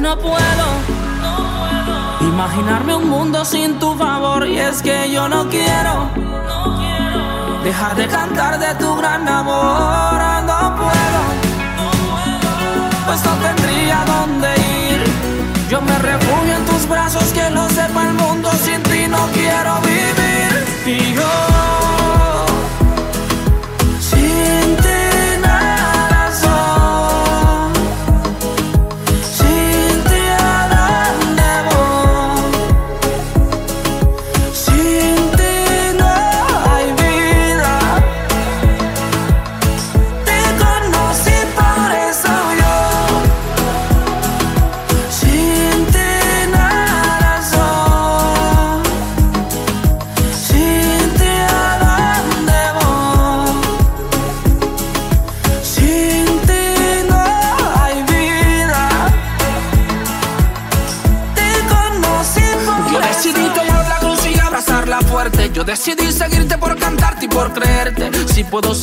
Retrocedo. Y es que no puedo. Imaginarme un mundo sin tu favor y es que yo no quiero dejar de cantar de tu gran amor. No puedo, pues no tendría dónde ir. Yo me refugio en tus brazos, que lo sepa el mundo. Sin ti no quiero vivir. Y yo,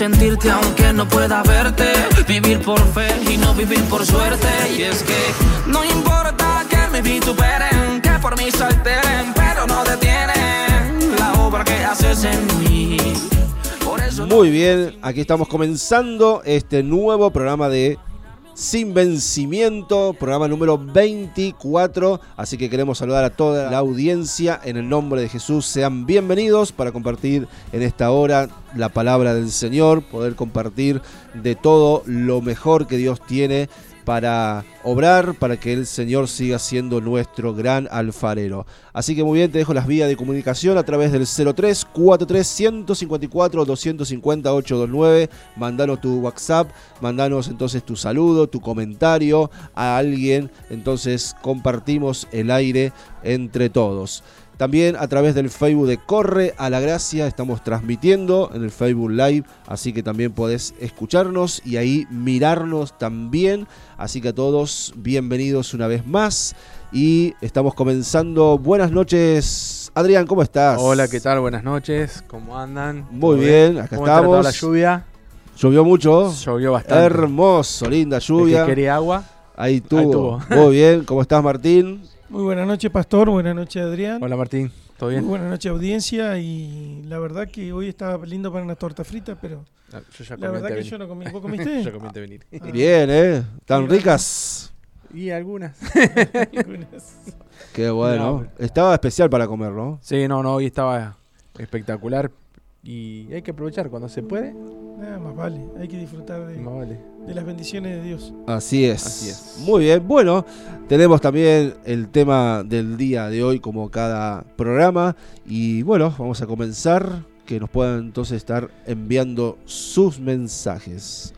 sentirte aunque no pueda verte. Vivir por fe y no vivir por suerte. Y es que no importa que me vituperen, que por mí se alteren, pero no detienen la obra que haces en mí. Por eso Muy bien, aquí estamos comenzando este nuevo programa de Sin Vencimiento, programa número 24. Así que queremos saludar a toda la audiencia en el nombre de Jesús. Sean bienvenidos para compartir en esta hora la palabra del Señor, poder compartir de todo lo mejor que Dios tiene para obrar, para que el Señor siga siendo nuestro gran alfarero. Así que muy bien, te dejo las vías de comunicación a través del 03 43 154 250 829. Mandanos tu WhatsApp, mandanos entonces tu saludo, tu comentario a alguien. Entonces compartimos el aire entre todos. También a través del Facebook de Corre a la Gracia estamos transmitiendo en el Facebook Live, así que también podés escucharnos y ahí mirarnos también. Así que a todos bienvenidos una vez más y estamos comenzando. Buenas noches, Adrián, ¿cómo estás? Hola, ¿qué tal? Buenas noches. ¿Cómo andan? Muy ¿Todo bien, acá ¿Cómo estamos. la lluvia? ¿Llovió mucho? Llovió bastante. Hermoso, linda El lluvia. que quería agua. Ahí tuvo. tuvo. Muy bien, ¿cómo estás, Martín? Muy buenas noches, Pastor. Buenas noches, Adrián. Hola, Martín. ¿Todo bien? Muy buenas noches, audiencia. Y la verdad que hoy estaba lindo para una torta frita, pero Ah, yo ya la comí verdad que yo no comí. ¿Vos comiste? yo comí antes de venir. Ah, Bien, ¿eh? ¿Tan ricas? Y algunas. algunas. Qué bueno. No. Estaba especial para comer, ¿no? Sí, no, no, hoy estaba espectacular. Y hay que aprovechar cuando se puede. Nada más vale. Hay que disfrutar de, Más vale. De las bendiciones de Dios. Así es. Así es. Muy bien. Bueno, tenemos también el tema del día de hoy como cada programa. Y bueno, vamos a comenzar. Que nos puedan entonces estar enviando sus mensajes.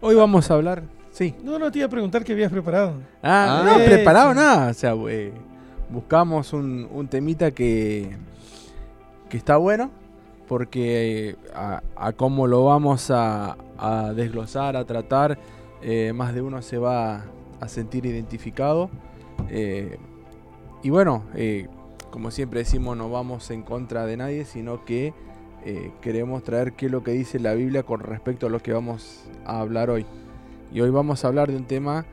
Hoy vamos a hablar. Sí. No, no te iba a preguntar qué habías preparado. Ah, Ah, no, eso. preparado nada. O sea, eh, buscamos un, un temita que, que está bueno. Porque eh, a, a cómo lo vamos a, desglosar, a tratar, eh, más de uno se va a sentir identificado. Eh, y bueno, como siempre decimos, no vamos en contra de nadie, sino que queremos traer qué es lo que dice la Biblia con respecto a lo que vamos a hablar hoy. Y hoy vamos a hablar de un tema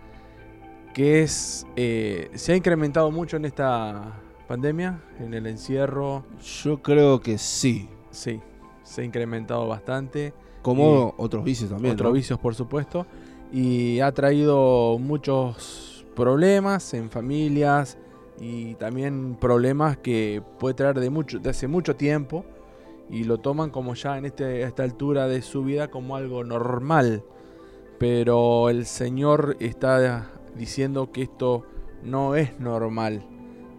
que es se ha incrementado mucho en esta pandemia, en el encierro. Yo creo que sí. Sí, se ha incrementado bastante. Como otros vicios también. Otros ¿no? vicios, por supuesto. Y ha traído muchos problemas en familias y también problemas que puede traer de, mucho, de hace mucho tiempo y lo toman como ya en este, a esta altura de su vida como algo normal. Pero el Señor está diciendo que esto no es normal.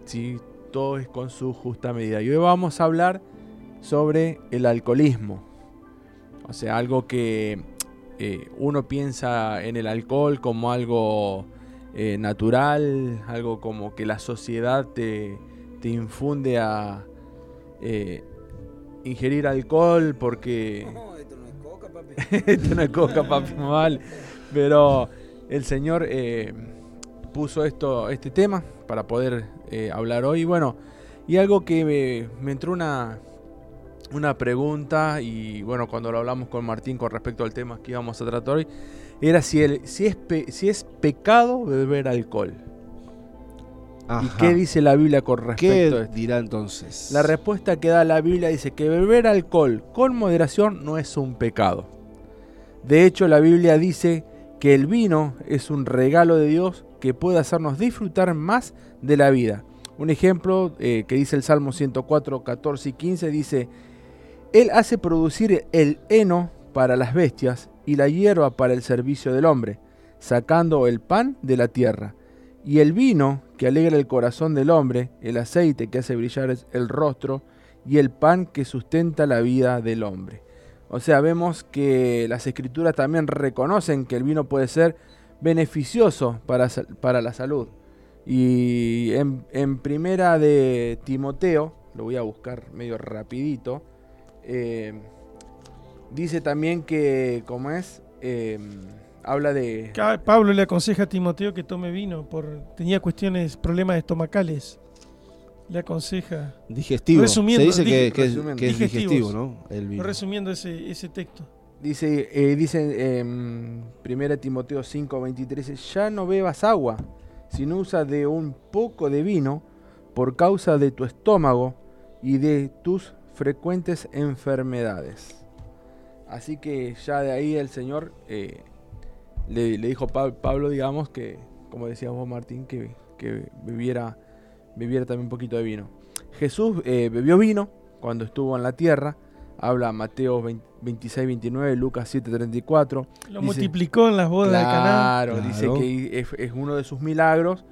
¿sí? Todo es con su justa medida. Y hoy vamos a hablar sobre el alcoholismo. O sea, algo que eh, uno piensa en el alcohol como algo eh, natural, algo como que la sociedad te, te infunde a eh, ingerir alcohol porque... No, esto no es coca, papi. Esto no es coca, papi, mal. Pero el Señor puso esto, este tema para poder hablar hoy. Bueno, y algo que me, me entró una, una pregunta, y bueno, cuando lo hablamos con Martín con respecto al tema que íbamos a tratar hoy, era si, el, si, es, pe- si es pecado beber alcohol. ¿Y qué dice la Biblia con respecto a ¿Qué esto? dirá entonces? La respuesta que da la Biblia dice que beber alcohol con moderación no es un pecado. De hecho, la Biblia dice que el vino es un regalo de Dios que puede hacernos disfrutar más de la vida. Un ejemplo eh, que dice el Salmo 104, 14 y 15 dice, Él hace producir el heno para las bestias y la hierba para el servicio del hombre, sacando el pan de la tierra. Y el vino que alegra el corazón del hombre, el aceite que hace brillar el rostro y el pan que sustenta la vida del hombre. O sea, vemos que las escrituras también reconocen que el vino puede ser beneficioso para, para la salud. Y en, en primera de Timoteo, lo voy a buscar medio rapidito, eh, dice también que, como es, Eh, habla de... Ca- Pablo le aconseja a Timoteo que tome vino por tenía cuestiones, problemas estomacales. Le aconseja, Digestivo. Resumiendo, Se dice que, que es- resumiendo. que es Digestivos. digestivo, ¿no? El vino. resumiendo ese, ese texto. Dice, eh, dice en 1 Timoteo 5, 23, dice, ya no bebas agua, sino usa de un poco de vino por causa de tu estómago y de tus frecuentes enfermedades. Así que ya de ahí el Señor eh, le, le dijo a Pa- Pablo, digamos, que, como decías vos Martín, que, que bebiera, bebiera también un poquito de vino. Jesús eh, bebió vino cuando estuvo en la tierra, habla Mateo 20 26, 29, Lucas 7, 34. Lo Dice- multiplicó en las bodas de Caná. Claro, Claro. dice que es, es uno de sus milagros.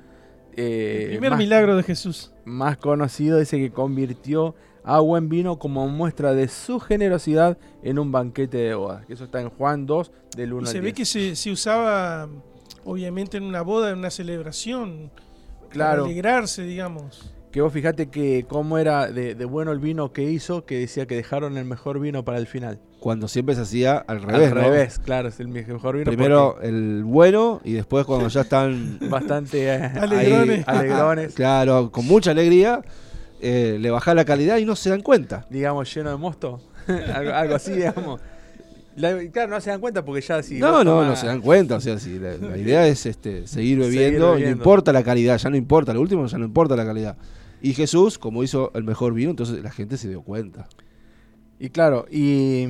eh, El primer más, milagro de Jesús. más conocido dice que convirtió agua en vino como muestra de su generosidad en un banquete de bodas. Que eso está en Juan 2, del 1 Y al se 10. ve que se, se usaba, obviamente, en una boda, en una celebración. Claro. Para alegrarse, digamos. Que vos fijate que cómo era de, de bueno el vino que hizo, que decía que dejaron el mejor vino para el final. Cuando siempre se hacía al revés, al ¿no? revés, claro, es el mejor vino. Primero el bueno y después cuando ya están bastante eh, Alegrones. ahí, alegrones, Claro, con mucha alegría, eh, le baja la calidad y no se dan cuenta. digamos, lleno de mosto. algo, algo así, digamos. La- claro, no se dan cuenta porque ya si no, no, no se dan cuenta. O sea, si la, la idea es este, seguir bebiendo, y no importa la calidad, ya no importa, lo último ya no importa la calidad. Y Jesús, como hizo el mejor vino, entonces la gente se dio cuenta. Y claro, y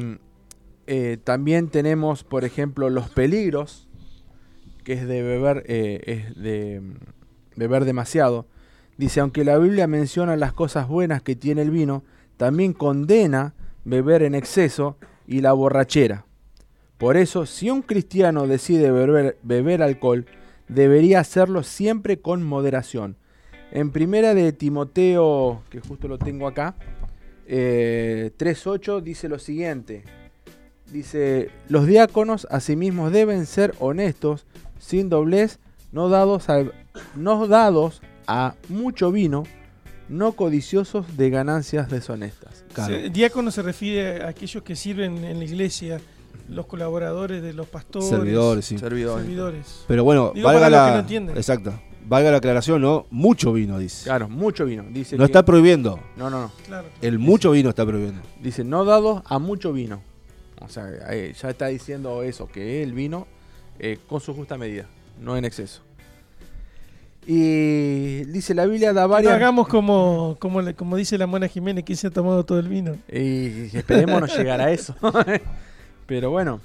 eh, también tenemos, por ejemplo, los peligros, que es de beber, eh, es de mm, beber demasiado. Dice, aunque la Biblia menciona las cosas buenas que tiene el vino, también condena beber en exceso y la borrachera. Por eso, si un cristiano decide beber, alcohol, debería hacerlo siempre con moderación. En primera de Timoteo, que justo lo tengo acá, eh, 3.8 dice lo siguiente. Dice, los diáconos asimismo deben ser honestos, sin doblez, no dados, al- no dados a mucho vino, no codiciosos de ganancias deshonestas. Claro. Diácono se refiere a aquellos que sirven en la iglesia, los colaboradores de los pastores, Servidores, sí. Servidores. servidores. Pero bueno, Digo valga para los la. que no entienden. Exacto. valga la aclaración, ¿no? Mucho vino, dice. Claro, mucho vino. Dice No que- está prohibiendo. No, no, no. Claro. El mucho vino está prohibiendo. Dice, no dados a mucho vino. O sea, eh, ya está diciendo eso, que el vino eh, con su justa medida, no en exceso. Y dice la Biblia da No varias... hagamos como, como, como dice la Mona Jiménez, que se ha tomado todo el vino. Y esperemos no llegar a eso. Pero bueno,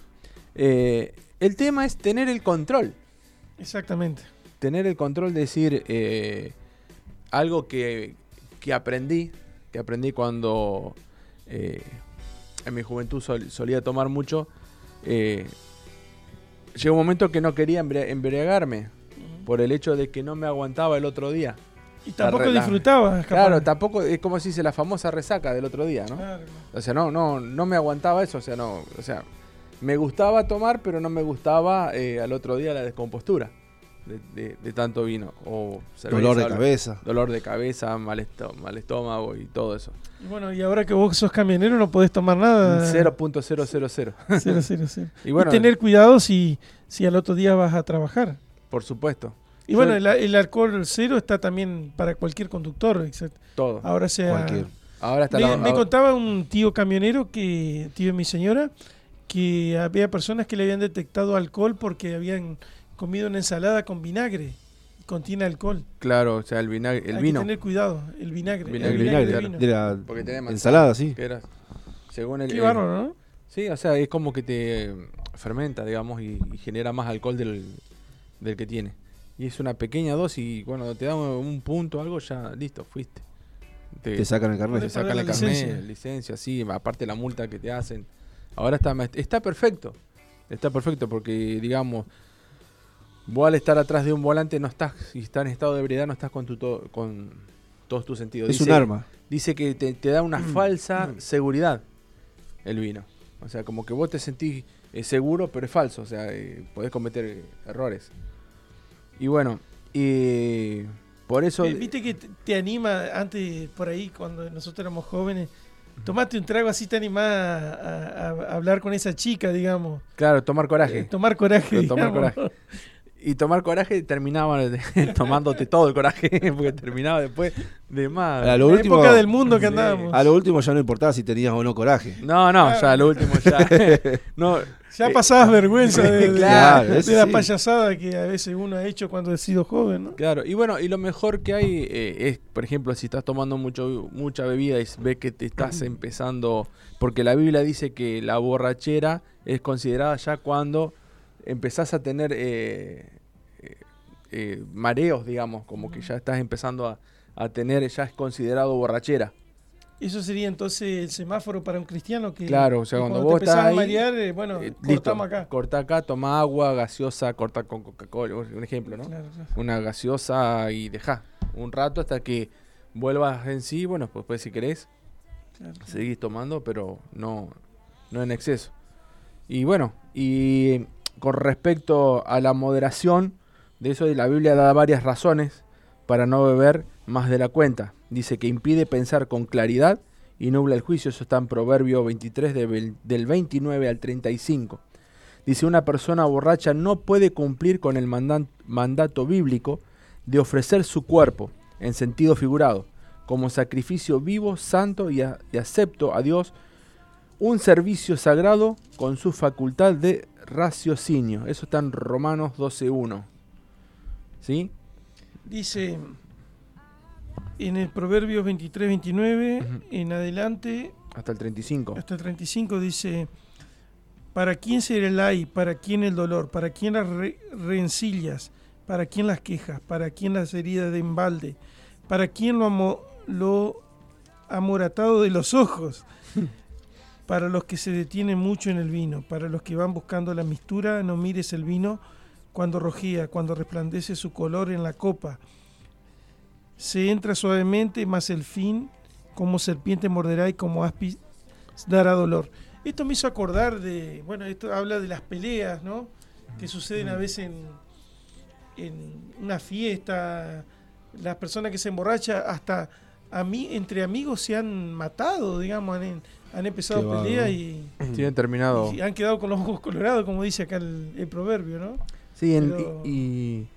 eh, el tema es tener el control. Exactamente. Tener el control de decir eh, algo que, que aprendí, que aprendí cuando eh, en mi juventud sol- solía tomar mucho. llegó un momento que no quería embri- embriagarme por el hecho de que no me aguantaba el otro día. Y tampoco la- disfrutaba. Claro, tampoco es como si dice la famosa resaca del otro día, ¿no? Claro. O sea, no, no, no me aguantaba eso, o sea, no, o sea, me gustaba tomar, pero no me gustaba eh, al otro día la descompostura de, de- de tanto vino o cerveza, Dolor de o- cabeza. dolor de cabeza, mal, esto- mal estómago y todo eso. Y bueno, y ahora que vos sos camionero no podés tomar nada. 0.000. Cero, cero, cero. Y bueno, y tener cuidado si, si al otro día vas a trabajar. Por supuesto, Y Yo- bueno, el, el alcohol cero está también para cualquier conductor. exacto. todo. Ahora sea... Cualquier. Ahora está Me, la me ahora- contaba un tío camionero, que tío de mi señora, que había personas que le habían detectado alcohol porque habían comido una ensalada con vinagre. Contiene alcohol. Claro, o sea, el vinagre, el Hay vino. que tener cuidado, el vinagre. Vinagre, el vinagre vinagre de vino. de la Porque tiene manzana, ensalada, sí. que era, según el, Qué bárbaro, ¿no? Sí, o sea, es como que te fermenta, digamos, y, y genera más alcohol del, del que tiene. Y es una pequeña dosis y bueno, te da un punto algo, ya listo, fuiste. Te, Te sacan el te carnet. Podés sacan el la carnet, licencia. licencia. sí, aparte la multa que te hacen. Ahora está, está perfecto. Está perfecto porque, digamos, vos al estar atrás de un volante no estás, si estás en estado de ebriedad, no estás con, tu to- con todos tus sentidos. Es Dice- un arma. dice que te, te da Mm. una falsa seguridad el vino. O sea, como que vos te sentís eh, seguro, pero es falso. O sea, eh, podés cometer eh, errores. Y bueno, y por eso... Eh, Viste que te, anima antes, por ahí, cuando nosotros éramos jóvenes, tomate un trago así te anima a, a- a hablar con esa chica, digamos. Claro, tomar Eh, coraje. tomar coraje. Pero tomar coraje. Y tomar coraje terminaba tomándote todo el coraje, porque terminaba después de más. A lo La último, época del mundo que andábamos. a lo último ya no importaba si tenías o no coraje. No, no, ya lo último ya. no, Ya eh, pasabas vergüenza de, de- Claro, de la sí. payasada que a veces uno ha hecho cuando ha sido joven, ¿no? Claro, y bueno, y lo mejor que hay eh, es, por ejemplo, si estás tomando mucho, mucha bebida y ves que te estás empezando, porque la Biblia dice que la borrachera es considerada ya cuando empezás a tener eh, eh, eh, mareos, digamos, como que ya estás empezando a, a tener, ya es considerado borrachera. Eso sería entonces el semáforo para un cristiano que Claro, o sea, cuando vos empezás estás a marear, bueno, cortamos acá. Corta acá, toma agua, gaseosa, corta con Coca-Cola, un ejemplo, ¿no? Claro, claro. una gaseosa y deja un rato hasta que vuelvas en sí. Bueno, pues, pues si querés, Claro. seguís tomando, pero no, no en exceso. Y bueno, y con respecto a la moderación, de eso la Biblia da varias razones para no beber más de la cuenta. Dice que impide pensar con claridad y nubla el juicio. Eso está en Proverbio 23 de vel- del 29 al 35. Dice, una persona borracha no puede cumplir con el mandato bíblico de ofrecer su cuerpo, en sentido figurado, como sacrificio vivo, santo y, y acepto a Dios, un servicio sagrado con su facultad de raciocinio. Eso está en Romanos 12.1. ¿Sí? Dice en el Proverbios 23, 29, Ujú. en adelante, Hasta el 35. hasta el 35, dice: ¿Para quién será el ay? ¿Para quién el dolor? ¿Para quién las re- rencillas? ¿Para quién las quejas? ¿Para quién las heridas de embalde? ¿Para quién lo, amo- lo amoratado de los ojos? Para los que se detienen mucho en el vino, para los que van buscando la mistura, no mires el vino cuando rojea, cuando resplandece su color en la copa. Se entra suavemente, mas el fin, como serpiente morderá y como áspid dará dolor. Esto me hizo acordar de, bueno, esto habla de las peleas, ¿no? Que suceden a veces en, en una fiesta, las personas que se emborrachan, hasta a mí, entre amigos se han matado, digamos, han, han empezado Qué peleas y, Tienen terminado. y han quedado con los ojos colorados, como dice acá el, el proverbio, ¿no? Sí, en- y, y-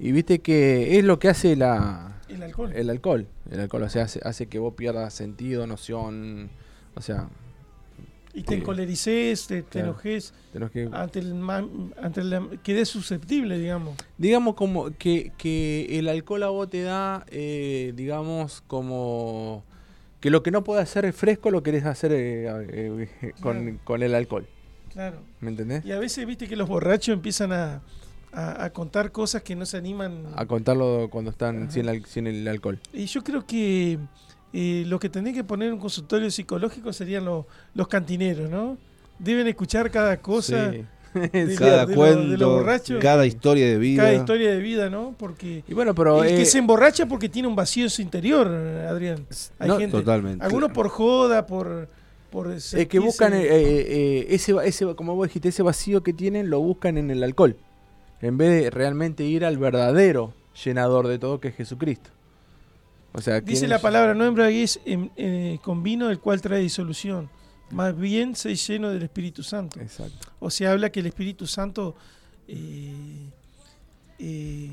Y viste que es lo que hace la, El alcohol. el alcohol. El alcohol, o sea, hace, hace que vos pierdas sentido, noción. O sea, y te encolerices, te, te claro. enojes que. ante el ante quedes susceptible, digamos. Digamos como que, que el alcohol a vos te da, eh, digamos, como que lo que no puedes hacer fresco lo querés hacer eh, eh, con, Claro. con el alcohol. Claro. ¿Me entendés? Y a veces viste que los borrachos empiezan a, a- a contar cosas que no se animan. A contarlo cuando están Ajá. sin, al- sin el alcohol. Y yo creo que eh, lo que tendría que poner en un consultorio psicológico serían los los cantineros, ¿no? Deben escuchar cada cosa, Sí. Cada de lo- cuento, de lo borracho. cada historia de vida. cada historia de vida, ¿no? Porque Y bueno, pero... el eh, que se emborracha porque tiene un vacío en su interior, Adrián. Hay no, gente, Totalmente. algunos por joda, por por es que buscan eh, eh, eh, ese, ese, como vos dijiste, ese vacío que tienen lo buscan en el alcohol. En vez de realmente ir al verdadero llenador de todo que es Jesucristo. O sea, Dice ¿quién la palabra, no embriaguez en- eh, con vino el cual trae disolución. Más bien se lleno del Espíritu Santo. Exacto. O sea, habla que el Espíritu Santo, eh, eh,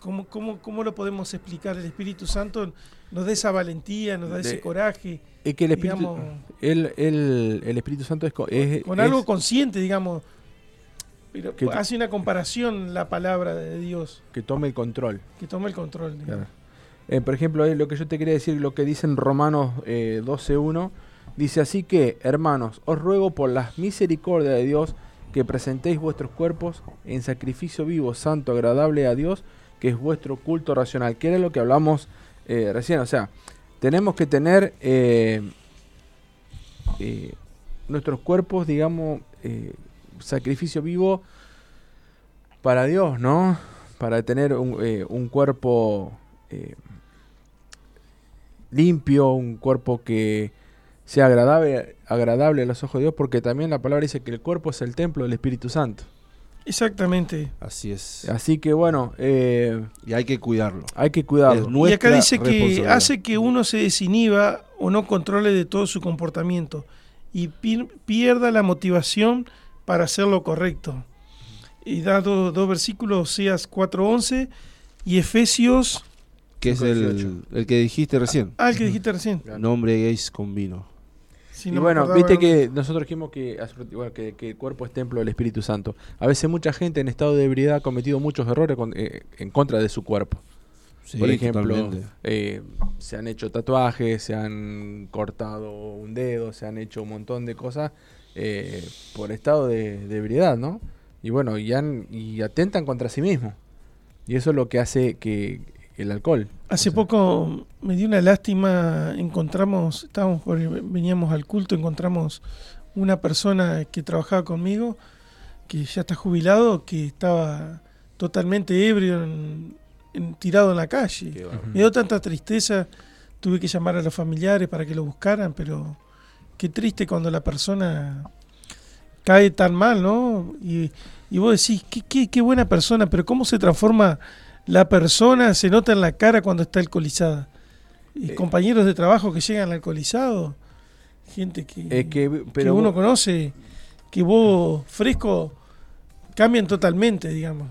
¿cómo, cómo, cómo lo podemos explicar? El Espíritu Santo nos da esa valentía, nos da ese coraje, Es que el Espíritu, digamos, el, el, el Espíritu Santo es, co- es- con es- algo consciente, digamos. Pero Que- hace una comparación la palabra de Dios, que tome el control. que toma el control. Claro. Eh, por ejemplo, lo que yo te quería decir, lo que dice en Romanos eh, 12.1, dice así que, hermanos, os ruego por las misericordias de Dios que presentéis vuestros cuerpos en sacrificio vivo, santo, agradable a Dios, que es vuestro culto racional, que era lo que hablamos eh, recién. O sea, tenemos que tener eh, eh, nuestros cuerpos, digamos, sacrificio vivo para Dios, ¿no? Para tener un, un cuerpo limpio, un cuerpo que sea agradable, agradable a los ojos de Dios, porque también la palabra dice que el cuerpo es el templo del Espíritu Santo. Exactamente. Así es. Así que bueno, eh, Y hay que cuidarlo. hay que cuidarlo. Y acá dice que hace que uno se desinhiba o no controle de todo su comportamiento y pi- pierda la motivación para hacer lo correcto. Y da do- dos versículos, Oseas 4.11 y Efesios, Que es el, el que dijiste recién. ah, el que dijiste recién. No embriaguéis con vino. Y no bueno, viste que nosotros dijimos que, bueno, que, que el cuerpo es templo del Espíritu Santo. A veces mucha gente en estado de ebriedad ha cometido muchos errores con- eh, en contra de su cuerpo. Sí, Por ejemplo, eh, se han hecho tatuajes, se han cortado un dedo, se han hecho un montón de cosas eh, por estado de, de ebriedad, ¿no? Y bueno, y, han- y atentan contra sí mismos. Y eso es lo que hace que el alcohol. Hace o sea, poco me dio una lástima, encontramos, estábamos por- veníamos al culto, encontramos una persona que trabajaba conmigo, que ya está jubilado, que estaba totalmente ebrio, en- en- tirado en la calle. Me dio tanta tristeza, tuve que llamar a los familiares para que lo buscaran, pero qué triste cuando la persona cae tan mal, ¿no? Y, y vos decís, qué, qué, qué buena persona, pero ¿cómo se transforma la persona? Se nota en la cara cuando está alcoholizada. Y Eh. compañeros de trabajo que llegan alcoholizados, gente que, Es que, que pero uno vos- conoce, que vos fresco cambian totalmente, digamos.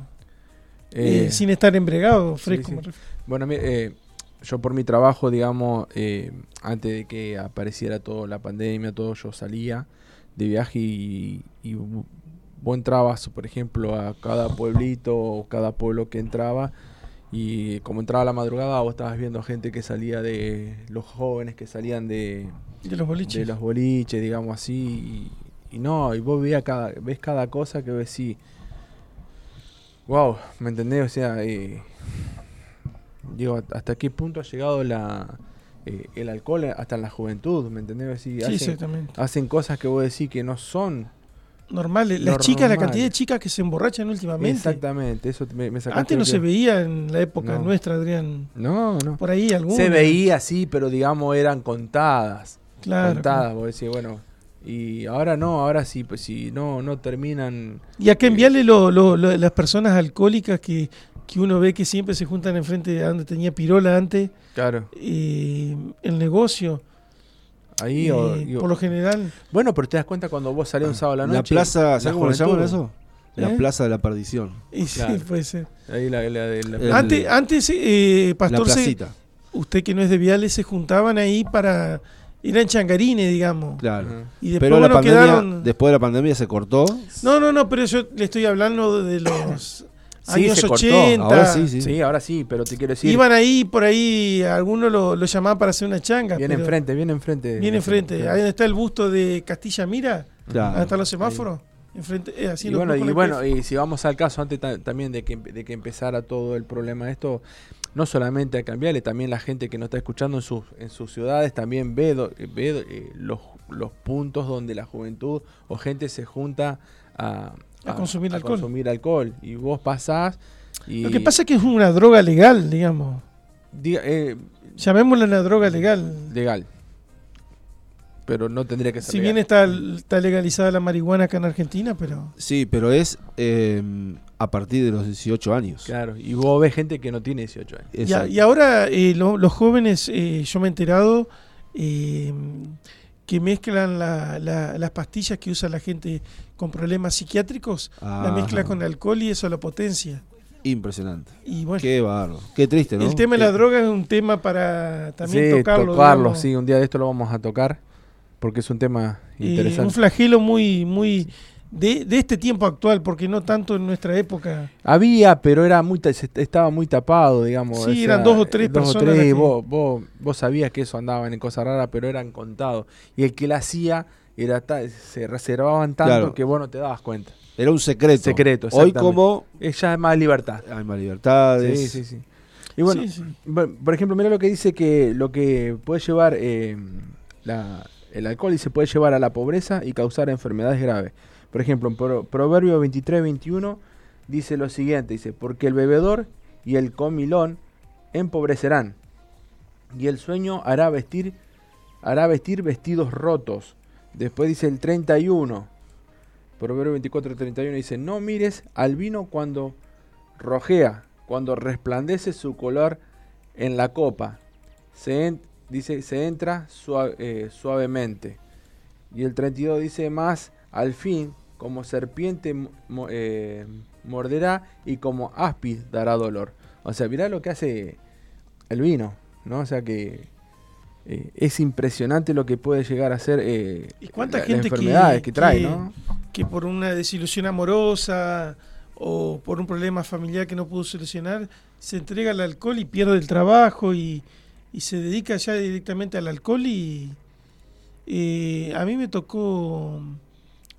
eh, Eh, sin estar embregado, sí, fresco. sí. refiero. Bueno, eh, yo por mi trabajo, digamos, antes de que apareciera toda la pandemia, todo, yo salía de viaje y, vos entrabas, por ejemplo, a cada pueblito o cada pueblo que entraba y como entraba la madrugada, vos estabas viendo gente que salía de los jóvenes que salían de, De los boliches. de los boliches, digamos así, y, y no, y vos veías cada, ves cada cosa que sí. Wow, ¿me entendés? O sea, eh, digo, ¿hasta qué punto ha llegado la, eh, el alcohol hasta en la juventud? ¿Me entendés? Sí, Sí, hacen, hacen cosas que vos decís que no son. Normales. Las Normal. chicas, la cantidad de chicas que se emborrachan últimamente. Exactamente, eso me, me Antes no se veía en la época No. nuestra, Adrián. No, no. Por ahí alguna. Se veía, sí, pero digamos eran contadas. Claro. contadas, vos decís, bueno. Y ahora no, ahora sí, pues si no, no terminan. Y acá enviarle lo, lo- lo- las personas alcohólicas que, que uno ve que siempre se juntan enfrente de donde tenía Pirola antes, Claro, eh, el negocio. Ahí. o- por lo general, bueno, pero te das cuenta cuando vos salís un sábado a la La noche. plaza, ¿sabes cómo le juventud- llaman eso? La ¿Eh? Plaza de la Perdición. Y sí, puede ser. Ahí la, la- de la- El- antes, antes eh, La Pastor, se- usted que no es de Viales, se juntaban ahí para. Eran changarines, digamos. Claro. Y después, Pero la pandemia, quedaron. después de la pandemia se cortó. No, no, no, pero yo le estoy hablando de los Sí, años se cortó. 80. Ahora sí, sí. Sí, ahora sí, pero te quiero decir. Iban ahí, por ahí, algunos lo, lo llamaban para hacer una changa. Bien pero enfrente, bien enfrente. Bien enfrente. Ahí donde está el busto de Castilla Mira. Claro. Ahí están los semáforos. Enfrente, eh, Y haciendo bueno, y bueno, y si vamos al caso antes ta- también de que, de que empezara todo el problema de esto, no solamente a cambiarle, también la gente que nos está escuchando en sus, en sus ciudades también ve, do- ve eh, los, los puntos donde la juventud o gente se junta a, A consumir alcohol. consumir alcohol. Y vos pasás y... Lo que pasa es que es una droga legal, digamos. diga- eh, Llamémosla una droga legal. legal. Pero no tendría que ser Si legal. bien está, está legalizada la marihuana acá en Argentina, pero Sí, pero es eh, a partir de los 18 años. Claro, y vos ves gente que no tiene 18 años. Y, a- y ahora eh, lo- los jóvenes, eh, yo me he enterado eh, que mezclan la- la- las pastillas que usa la gente con problemas psiquiátricos, la mezcla con alcohol y eso la potencia. Impresionante. Y bueno, Qué barro. Qué triste, ¿no? el tema de la droga es un tema para también sí, tocarlo. tocarlo, digamos. sí, un día de esto lo vamos a tocar porque es un tema Eh, interesante. un flagelo muy, muy de, de este tiempo actual, porque no tanto en nuestra época. Había, pero era muy ta- se- estaba muy tapado, digamos. Sí, eran dos o tres dos personas tres, y que- vos, vos, vos sabías que eso andaban en cosas raras, pero eran contados. Y el que la hacía era ta- se reservaban tanto Claro. que vos no te dabas cuenta. Era un secreto. Secreto, Hoy como Es ya más libertad. hay más libertades. Sí, sí, sí. Y bueno, Sí, sí. Bueno, por ejemplo, mira lo que dice que lo que puede llevar eh, la- el alcohol dice puede llevar a la pobreza y causar enfermedades graves. Por ejemplo, en Pro- Proverbio 23-21 dice lo siguiente, dice, porque el bebedor y el comilón empobrecerán y el sueño hará vestir hará vestir vestidos rotos. Después dice el 31. Proverbio 24-31 dice, no mires al vino cuando rojea, cuando resplandece su color en la copa. Se dice, se entra eh, suavemente. Y el 32 dice más, al fin, como serpiente mo- eh, morderá y como áspid dará dolor. O sea, mirá lo que hace el vino, ¿no? O sea que eh, es impresionante lo que puede llegar a ser eh, ¿Y cuánta la- las gente que- enfermedades que, trae, que- ¿no? que por una desilusión amorosa o por un problema familiar que no pudo solucionar, se entrega al alcohol y pierde el trabajo y, y se dedica ya directamente al alcohol y eh, a mí me tocó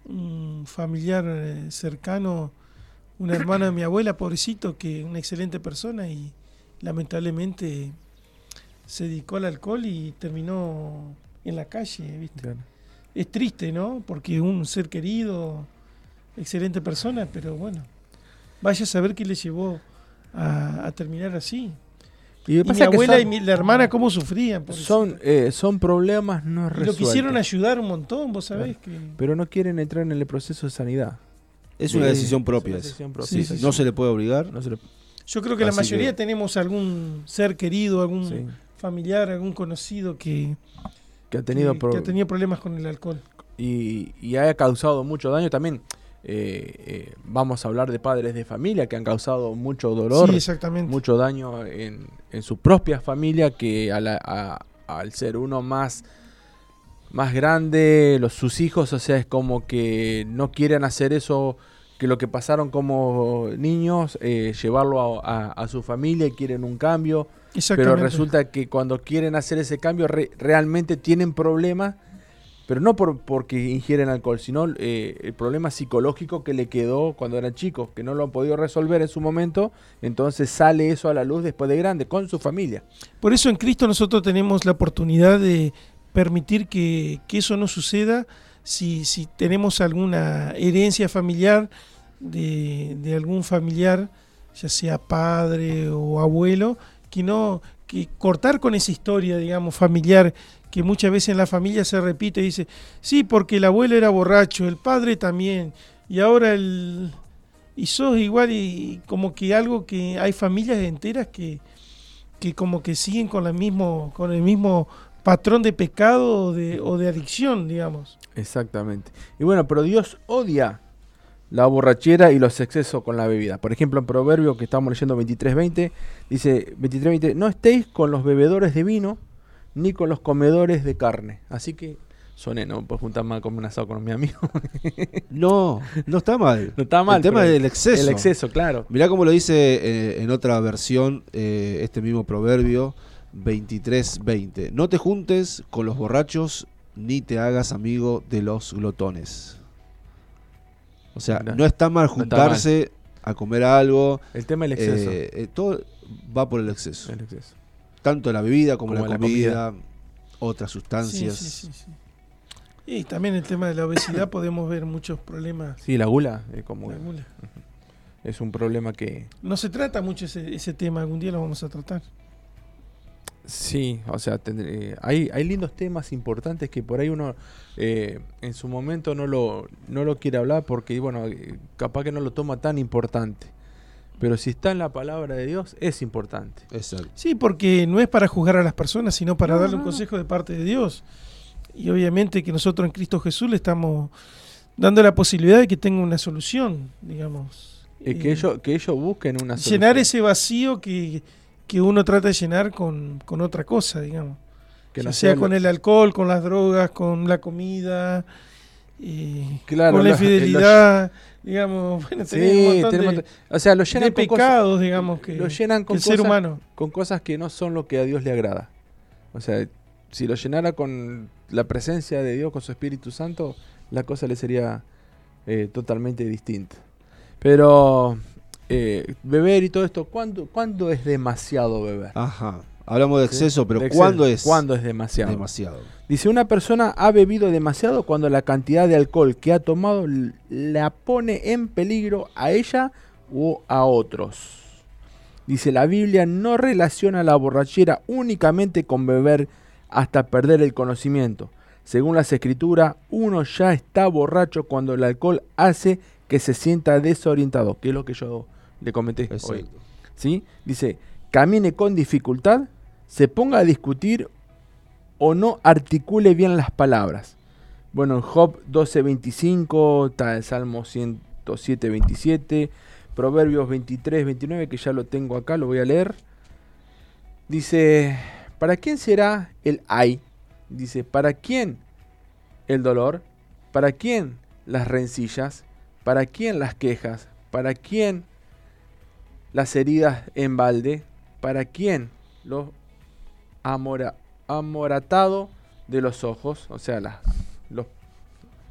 un familiar eh, cercano, un hermano de mi abuela, pobrecito, que una excelente persona y lamentablemente se dedicó al alcohol y terminó en la calle, ¿viste? Claro. Es triste, ¿no? Porque un ser querido, excelente persona, pero bueno, vaya a saber qué le llevó a, a terminar así. Y, Y mi pasa que abuela son- y mi- la hermana cómo sufrían. pobrecita. son, eh, son problemas no Y resueltos. lo quisieron ayudar un montón, vos sabés que... pero no quieren entrar en el proceso de sanidad. Es una Sí, decisión es propia. una esa. decisión propia, Sí, sí, sí, No sí. se le puede obligar. No se le- Yo creo que la mayoría que- tenemos algún ser querido, algún sí. familiar, algún conocido que, Que ha tenido que- pro- que ha tenido problemas con el alcohol. y, y ha causado mucho daño también. Eh, eh, vamos a hablar de padres de familia que han causado mucho dolor, Sí, exactamente. mucho daño en, en su propia familia que a la- a- al ser uno más más grande, los, sus hijos, o sea, es como que no quieren hacer eso, que lo que pasaron como niños, eh, llevarlo a, a- a su familia y quieren un cambio, pero resulta que cuando quieren hacer ese cambio re- realmente tienen problemas, pero no por, porque ingieren alcohol, sino eh, el problema psicológico que le quedó cuando eran chicos, que no lo han podido resolver en su momento, entonces sale eso a la luz después de grande, con su familia. Por eso en Cristo nosotros tenemos la oportunidad de permitir que, que eso no suceda si, si tenemos alguna herencia familiar de, de algún familiar, ya sea padre o abuelo, que no que cortar con esa historia, digamos, familiar que muchas veces en la familia se repite y dice, sí, porque el abuelo era borracho, el padre también, y ahora el... Y sos igual y como que algo que hay familias enteras que, que como que siguen con, la mismo, con el mismo patrón de pecado o de, o de adicción, digamos. Exactamente. Y bueno, pero Dios odia la borrachera y los excesos con la bebida. Por ejemplo, en Proverbio que estamos leyendo 23.20, dice 23.20, no estéis con los bebedores de vino ni con los comedores de carne. Así que soné, no puedo juntar más con un asado con mi amigo. No, no está mal. no está mal. El tema del exceso. El exceso, claro. Mirá cómo lo dice eh, en otra versión eh, este mismo proverbio 23:20. No te juntes con los borrachos ni te hagas amigo de los glotones. O sea, no está mal está juntarse a comer algo. El tema del exceso. eh, eh, todo va por el exceso. el exceso. Tanto la bebida como, Como la, la comida, otras sustancias. sí, sí, sí. Y también el tema de la obesidad podemos ver muchos problemas. Sí, la gula, es como de gula. es un problema que No se trata mucho ese, ese tema, algún día lo vamos a tratar. Sí, o sea, tendré- hay, hay lindos temas importantes que por ahí uno eh, en su momento no lo, no lo quiere hablar porque, bueno, eh, capaz que no lo toma tan importante. Pero si está en la palabra de Dios, es importante. Exacto. Sí, porque no es para juzgar a las personas, sino para No, darle un no. consejo de parte de Dios. Y obviamente que nosotros en Cristo Jesús le estamos dando la posibilidad de que tenga una solución, digamos. Eh, que, Eh, ellos, que ellos busquen una llenar solución. ese vacío que, que uno trata de llenar con, con otra cosa, digamos. que no sea con el alcohol, con las drogas, con la comida, eh, Claro, con la infidelidad, digamos, bueno, un Sí, montón tenemos- de, o sea, lo llenan de con cosas- pecados, digamos, que, lo llenan con el ser cosas- humano. con cosas que no son lo que a Dios le agrada. O sea, si lo llenara con la presencia de Dios, con su Espíritu Santo, la cosa le sería eh, totalmente distinta. Pero eh, beber y todo esto, ¿cuándo, ¿cuándo es demasiado beber? Ajá. Hablamos de ¿Sí? exceso, pero De exceso. ¿cuándo es ¿Cuándo es demasiado? demasiado? Dice, una persona ha bebido demasiado cuando la cantidad de alcohol que ha tomado la pone en peligro a ella o a otros. Dice, la Biblia no relaciona la borrachera únicamente con beber hasta perder el conocimiento. Según las escrituras, uno ya está borracho cuando el alcohol hace que se sienta desorientado, que es lo que yo le comenté hoy. ¿sí? Dice, camine con dificultad, se ponga a discutir o no articule bien las palabras. Bueno, en Job 12.25, está el Salmo 107.27, Proverbios 23.29, que ya lo tengo acá, lo voy a leer. Dice, ¿para quién será el ay? Dice, ¿para quién el dolor? ¿Para quién las rencillas? ¿Para quién las quejas? ¿Para quién las heridas en balde? ¿Para quién los amora, amoratado de los ojos? O sea, las, los,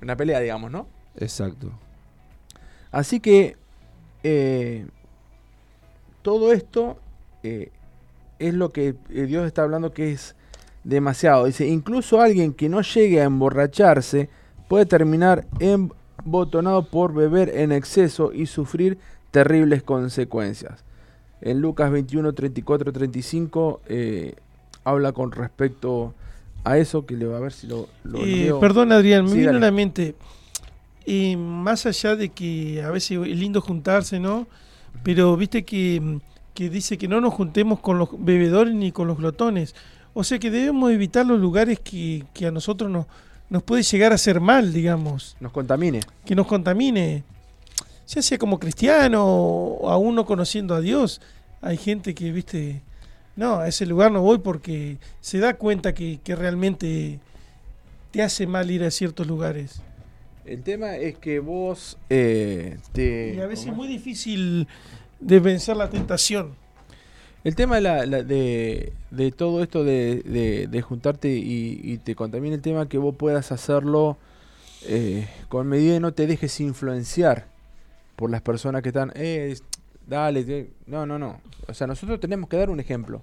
una pelea, digamos, ¿no? Exacto. Así que eh, todo esto eh, es lo que eh, Dios está hablando que es demasiado. Dice, incluso alguien que no llegue a emborracharse puede terminar embotonado por beber en exceso y sufrir terribles consecuencias. En Lucas 21, 34, 35 eh, habla con respecto a eso, que le va a ver si lo, lo Eh, leo. perdón, Adrián, me vino a la mente, eh, más allá de que a veces es lindo juntarse, ¿no? Pero viste que, que dice que no nos juntemos con los bebedores ni con los glotones. O sea que debemos evitar los lugares que, que a nosotros nos, nos puede llegar a hacer mal, digamos, Nos contamine. que nos contamine. Ya sea como cristiano o aún no conociendo a Dios, hay gente que, viste, no, a ese lugar no voy porque se da cuenta que, que realmente te hace mal ir a ciertos lugares. El tema es que vos eh, te... Y a veces es muy difícil de vencer la tentación. El tema de, la- la- de, de todo esto de, de- de juntarte y, y te contamina el tema que vos puedas hacerlo eh, con medida y no te dejes influenciar por las personas que están, eh, dale, te-". no, no, no. O sea, nosotros tenemos que dar un ejemplo.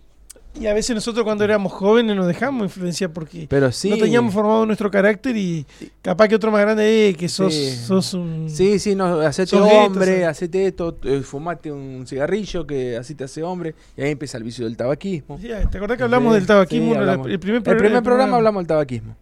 Y a veces nosotros cuando éramos jóvenes nos dejamos influenciar porque Pero sí... no teníamos formado nuestro carácter y capaz que otro más grande, eh, que sos, Sí. sos un... Sí, sí, no, hacete hombre, ¿sabes? hacete esto, eh, fumate un cigarrillo que así te hace hombre y ahí empieza el vicio del tabaquismo. Sí, ¿Te acordás que hablamos del tabaquismo? sí, el- hablamos. el primer, el primer programa hablamos del tabaquismo.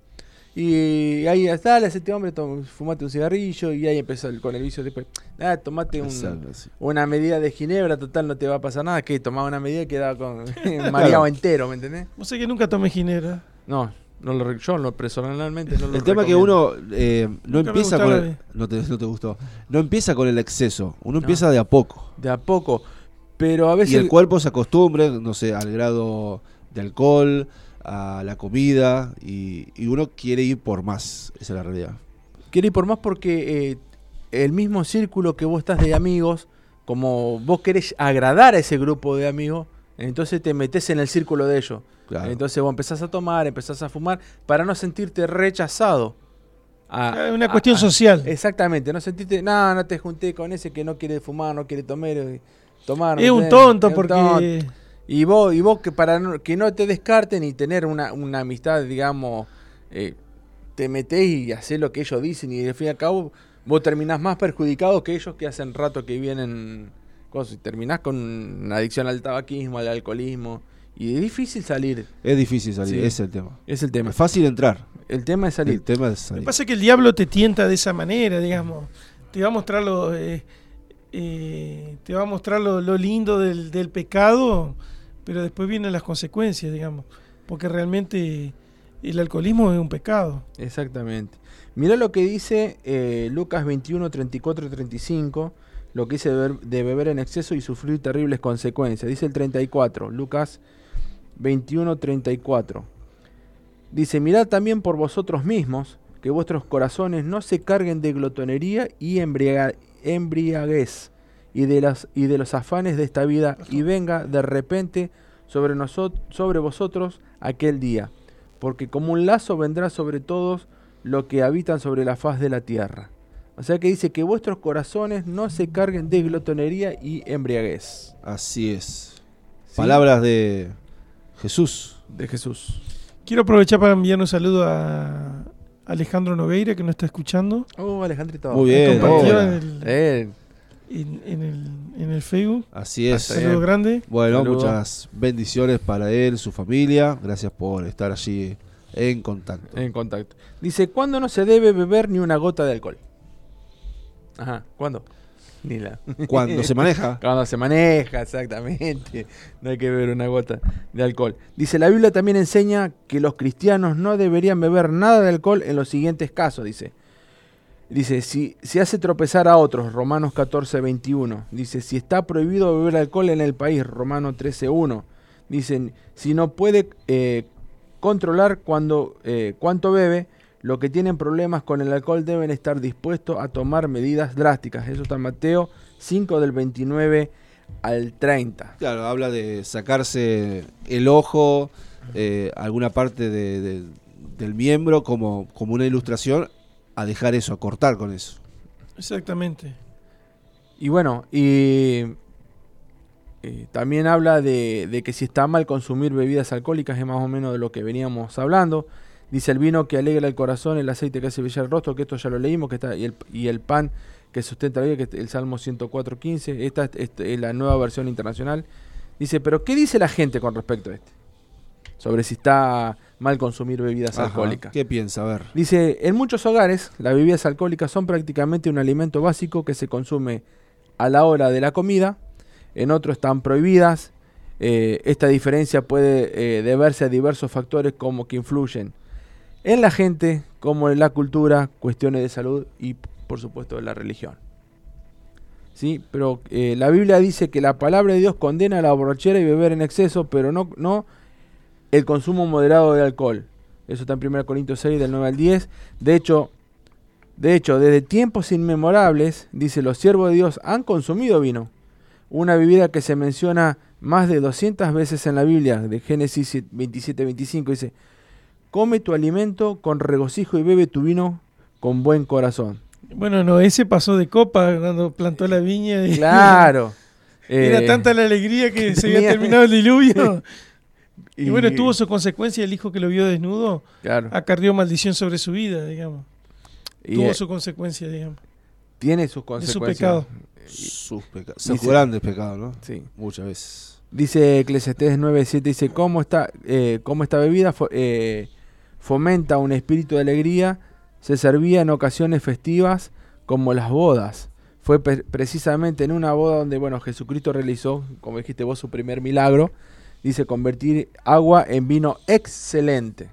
Y ahí está, hacete hombre, tom- fumate un cigarrillo y ahí empezó el- con el vicio después. Ah, tomate un, Exacto, sí. una medida de ginebra, total no te va a pasar nada. Que tomaba una medida y quedaba con mareado entero, ¿me entendés? Vos sé que nunca tomé ginebra. No, No lo, yo no, personalmente no lo El tema que recomiendo. uno eh, no Nunca empieza con el, no, te, no te gustó. No empieza con el exceso. Uno No. empieza de a poco. De a poco. Pero a veces... Y el cuerpo se acostumbre, no sé, al grado de alcohol, a la comida, y, y uno quiere ir por más. Esa es la realidad. Quiere ir por más porque eh, el mismo círculo que vos estás de amigos, como vos querés agradar a ese grupo de amigos, entonces te metes en el círculo de ellos. Claro. Entonces vos empezás a tomar, empezás a fumar, para no sentirte rechazado. a- Es una cuestión a- social. Exactamente, no sentirte, no, no te junté con ese que no quiere fumar, no quiere tomar. eh, tomar Es ¿me un tonto Es un porque... tonto. Y vos, y vos que para no, que no te descarten y tener una, una amistad, digamos, eh, te metés y haces lo que ellos dicen y al fin y al cabo vos terminás más perjudicado que ellos que hacen rato que vienen cosas. Y terminás con una adicción al tabaquismo, al alcoholismo. Y es difícil salir, Es difícil salir, Sí. es el tema. es el tema. Es fácil entrar. El tema es El salir. tema es Lo salir. que pasa es que el diablo te tienta de esa manera, digamos. Te va a mostrar lo, eh, eh, te va a mostrar lo, lo lindo del, del pecado, pero después vienen las consecuencias, digamos. Porque realmente el alcoholismo es un pecado. Exactamente. Mirá lo que dice eh, Lucas 21, 34 y 35, lo que dice de beber, de beber en exceso y sufrir terribles consecuencias. Dice el 34, Lucas 21, 34. Dice, mirad también por vosotros mismos, que vuestros corazones no se carguen de glotonería y embriaguez, y de, las, y de los afanes de esta vida, y venga de repente sobre, nosot- sobre vosotros aquel día porque como un lazo vendrá sobre todos los que habitan sobre la faz de la tierra. O sea que dice que vuestros corazones no se carguen de glotonería y embriaguez. Así es. ¿Sí? Palabras de Jesús. de Jesús. Quiero aprovechar para enviar un saludo a Alejandro Nogueira, que nos está escuchando. Oh, Alejandrito. Muy bien. Compartió el, Eh, en, en el, en el Facebook. Así es. Saludo grande. Bueno, Saludo. muchas bendiciones para él, su familia. Gracias por estar allí en contacto. en contacto. Dice, ¿cuándo no se debe beber ni una gota de alcohol? Ajá, ¿cuándo? Ni la. Cuando se maneja, Cuando se maneja, exactamente. No hay que beber una gota de alcohol. Dice, la Biblia también enseña que los cristianos no deberían beber nada de alcohol en los siguientes casos, dice. Dice, si, si hace tropezar a otros, Romanos 14, 21. Dice, si está prohibido beber alcohol en el país, Romanos 13, 1. Dicen, si no puede eh, controlar cuando, eh, cuánto bebe, los que tienen problemas con el alcohol deben estar dispuestos a tomar medidas drásticas. Eso está en Mateo 5 del 29 al 30. claro, habla de sacarse el ojo, eh, alguna parte de- de- del miembro como, como una ilustración a dejar eso, a cortar con eso. Exactamente. Y bueno, y eh, también habla de, de que si está mal consumir bebidas alcohólicas, es más o menos de lo que veníamos hablando. Dice el vino que alegra el corazón, el aceite que hace brillar el rostro, que esto ya lo leímos, que está, y, el, y el pan que sustenta la vida, que es el Salmo 104.15. Esta es- esta es la nueva versión internacional. Dice, pero ¿qué dice la gente con respecto a este? Sobre si está mal consumir bebidas Ajá. alcohólicas. ¿Qué piensa? A ver. Dice, en muchos hogares las bebidas alcohólicas son prácticamente un alimento básico que se consume a la hora de la comida, en otros están prohibidas. Eh, esta diferencia puede eh, deberse a diversos factores como que influyen en la gente, como en la cultura, cuestiones de salud y por supuesto la religión. ¿Sí? Pero eh, la Biblia dice que la palabra de Dios condena la borrachera y beber en exceso, pero no, no el consumo moderado de alcohol. Eso está en 1 Corintios 6, del 9 al 10. De hecho, de hecho, desde tiempos inmemorables, dice, los siervos de Dios han consumido vino. Una bebida que se menciona más de 200 veces en la Biblia, de Génesis 27, 25, dice, come tu alimento con regocijo y bebe tu vino con buen corazón. Bueno, no, ese pasó de copa cuando plantó la viña. y- Claro. Era Eh, tanta la alegría que se había terminado el diluvio. y, y- bueno, tuvo su consecuencia. El hijo que lo vio desnudo Claro. acarrió maldición sobre su vida, digamos. Y, tuvo eh, su consecuencia, digamos. tiene sus de su consecuencias. pecado. Sus pecados. Dice- grandes pecados, ¿no? Sí. Muchas veces. Dice Eclesiastés 9.7, dice, ¿cómo esta, eh, cómo esta bebida fo- eh, fomenta un espíritu de alegría? Se servía en ocasiones festivas como las bodas. Fue precisamente en una boda donde, bueno, Jesucristo realizó, como dijiste vos, su primer milagro. Dice, convertir agua en vino excelente.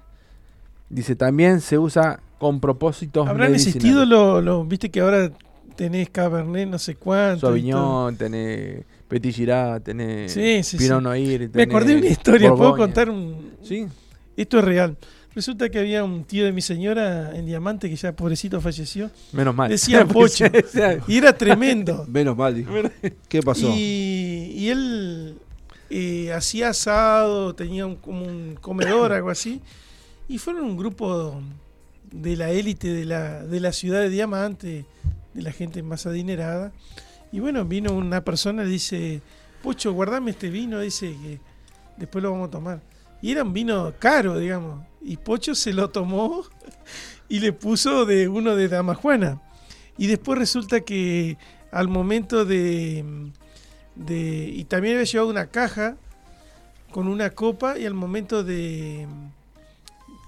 Dice, también se usa con propósitos ¿Habrán medicinales. existido los, viste que ahora tenés Cabernet no sé cuánto? Sauvignon, tenés Petit Girard, tenés Sí, sí, Pinot sí. Noir. Me acordé de una historia, ¿puedo Borgoña. contar un, Sí, Esto es real. Resulta que había un tío de mi señora en Diamante que ya pobrecito falleció. menos mal. Decía Pocho. Y era tremendo. Menos mal, dijo. ¿Qué pasó? Y, y él hacía asado, tenía como un comedor, algo así. Y fueron un grupo de la élite de la, de la ciudad de Diamante, de la gente más adinerada. Y bueno, vino una persona y dice, Pocho, guardame este vino, dice que después lo vamos a tomar. Y era un vino caro, digamos. Y Pocho se lo tomó y le puso de uno de Dama Juana. Y después resulta que al momento de, de- Y también había llevado una caja con una copa y al momento de...